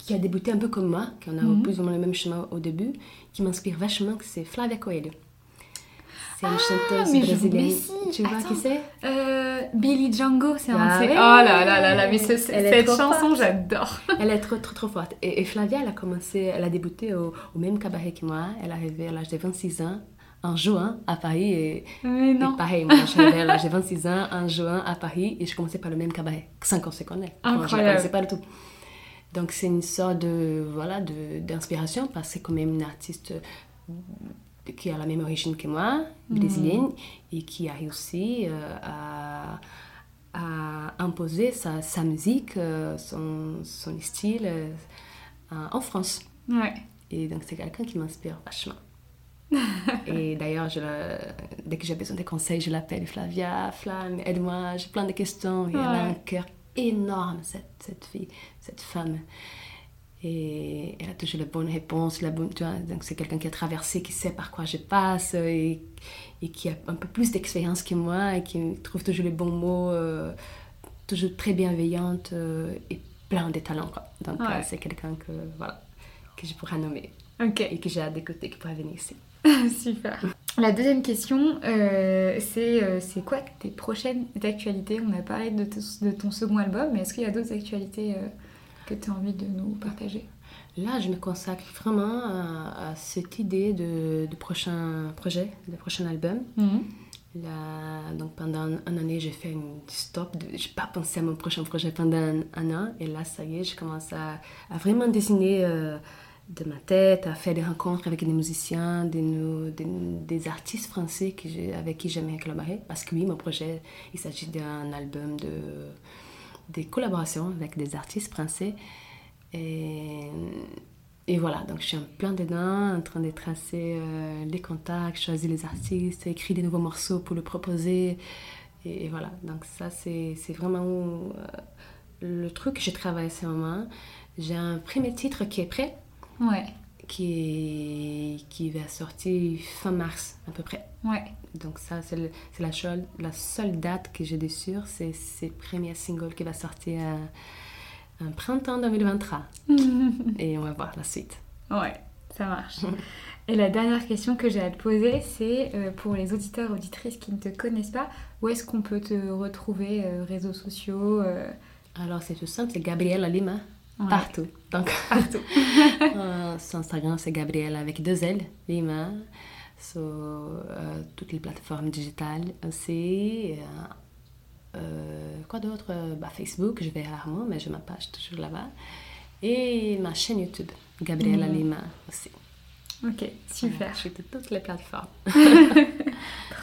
qui a débuté un peu comme moi, qu'on a
Mhm.
plus ou moins le même chemin au début, qui m'inspire vachement, c'est Flavia Coelho. C'est une
Ah,
chanteuse
mais je-
brésilienne.
si,
Tu vois
attends.
qui c'est?
Euh, Billy Django, c'est un
Ah
ses-
ouais.
Oh là là là là, mais ce-
est
cette chanson, j'adore.
Elle est trop, trop, trop forte. Et, et Flavia, elle a commencé, elle a débuté au, au même cabaret que moi. Elle est arrivée à l'âge de 26 ans, en juin, à Paris. Et,
Mais
et
non.
pareil, moi, je suis arrivée à l'âge de 26 ans, en juin, à Paris. Et je commençais par le même cabaret, sans qu'on se connaisse. Moi, Je ne
Incroyable.
connaissais pas du tout. Donc, c'est une sorte de, voilà, de, d'inspiration, parce que c'est quand même une artiste euh, qui a la même origine que moi, brésilienne, et qui a réussi euh, à, à imposer sa, sa musique, euh, son, son style euh, en France.
Ouais.
Et donc, c'est quelqu'un qui m'inspire vachement. et d'ailleurs, dès que j'ai besoin de conseils, je l'appelle Flavia, Flamme, aide-moi, j'ai plein de questions. Et elle a un cœur énorme, cette, cette fille, cette femme. Et elle a toujours les bonnes réponses. La bonne, tu vois, donc, c'est quelqu'un qui a traversé, qui sait par quoi je passe et, et qui a un peu plus d'expérience que moi et qui trouve toujours les bons mots, euh, toujours très bienveillante euh, et plein de talents. Quoi. Donc,
Ouais.
euh, c'est quelqu'un que, voilà, que je pourrais nommer et que j'ai hâte d'écouter, qui pourrait venir ici.
Super. La deuxième question, euh, c'est euh, c'est quoi tes prochaines actualités? On a parlé de, ton- de ton second album, mais est-ce qu'il y a d'autres actualités euh, que tu as envie de nous partager?
Là, je me consacre vraiment à, à cette idée de, de prochain projet, de prochain album. Là, donc pendant un, une année, j'ai fait une stop. Je n'ai pas pensé à mon prochain projet pendant un, un an. Et là, ça y est, je commence à, à vraiment dessiner euh, de ma tête, à faire des rencontres avec des musiciens, des, des, artistes français que j'ai- avec qui j'aimerais collaborer. Parce que oui, mon projet, il s'agit d'un album de des collaborations avec des artistes français. Et, et voilà, donc je suis en plein dedans, en train de tracer euh, les contacts, choisir les artistes, écrire des nouveaux morceaux pour le proposer. Et, voilà, donc ça c'est vraiment euh, le truc que je travaille en ce moment. J'ai un premier titre qui est prêt,
Ouais,
qui, est- qui va sortir fin mars à peu près.
ouais.
Donc ça, c'est la, seule- la seule date que j'ai de sûr, c'est ce premier single qui va sortir euh, en printemps 2023. Et on va voir la suite.
Ouais, ça marche. Et la dernière question que j'ai à te poser, c'est euh, pour les auditeurs auditrices qui ne te connaissent pas, où est-ce qu'on peut te retrouver euh, Réseaux sociaux euh,
Alors c'est tout simple, c'est Gabriella Lima,
ouais.
partout. Donc
Partout.
euh, sur Instagram, c'est Gabriella avec deux L, Lima, sur euh, toutes les plateformes digitales aussi. euh, quoi d'autre? Bah, Facebook, je vais rarement, mais j'ai ma page toujours là-bas. Et ma chaîne YouTube, Gabriella
Mhm.
Lima aussi.
Ok, super.
Voilà, je suis de toutes les plateformes.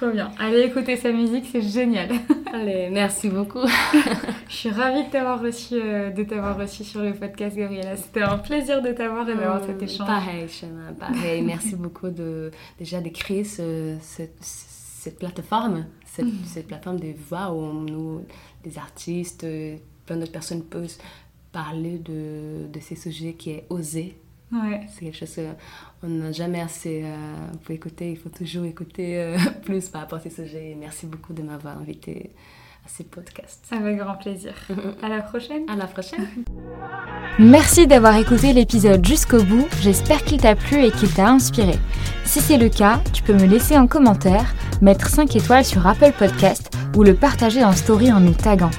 Trop bien. Allez écouter sa musique, c'est génial.
Allez, merci beaucoup.
Je suis ravie de t'avoir reçu, euh, de t'avoir reçu sur le podcast, Gabriella. C'était un plaisir de t'avoir et d'avoir cet échange.
Pareil, Shema, pareil. Merci beaucoup de, déjà de créer ce- cette, cette plateforme, cette, cette plateforme de voix où nous, des artistes, euh, plein d'autres personnes peuvent parler de, de ces sujets qui est osé.
Ouais.
C'est quelque chose qu'on n'a jamais assez euh, pour écouter. Il faut toujours écouter euh, plus par rapport à ces sujets. Et merci beaucoup de m'avoir invité à ces podcasts.
Avec grand plaisir. À la prochaine.
À la prochaine.
Merci d'avoir écouté l'épisode jusqu'au bout, j'espère qu'il t'a plu et qu'il t'a inspiré. Si c'est le cas, tu peux me laisser un commentaire, mettre 5 étoiles sur Apple Podcast ou le partager en story en nous taguant.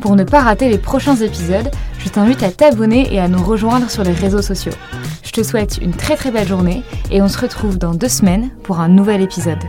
Pour ne pas rater les prochains épisodes, je t'invite à t'abonner et à nous rejoindre sur les réseaux sociaux. Je te souhaite une très très belle journée et on se retrouve dans deux semaines pour un nouvel épisode.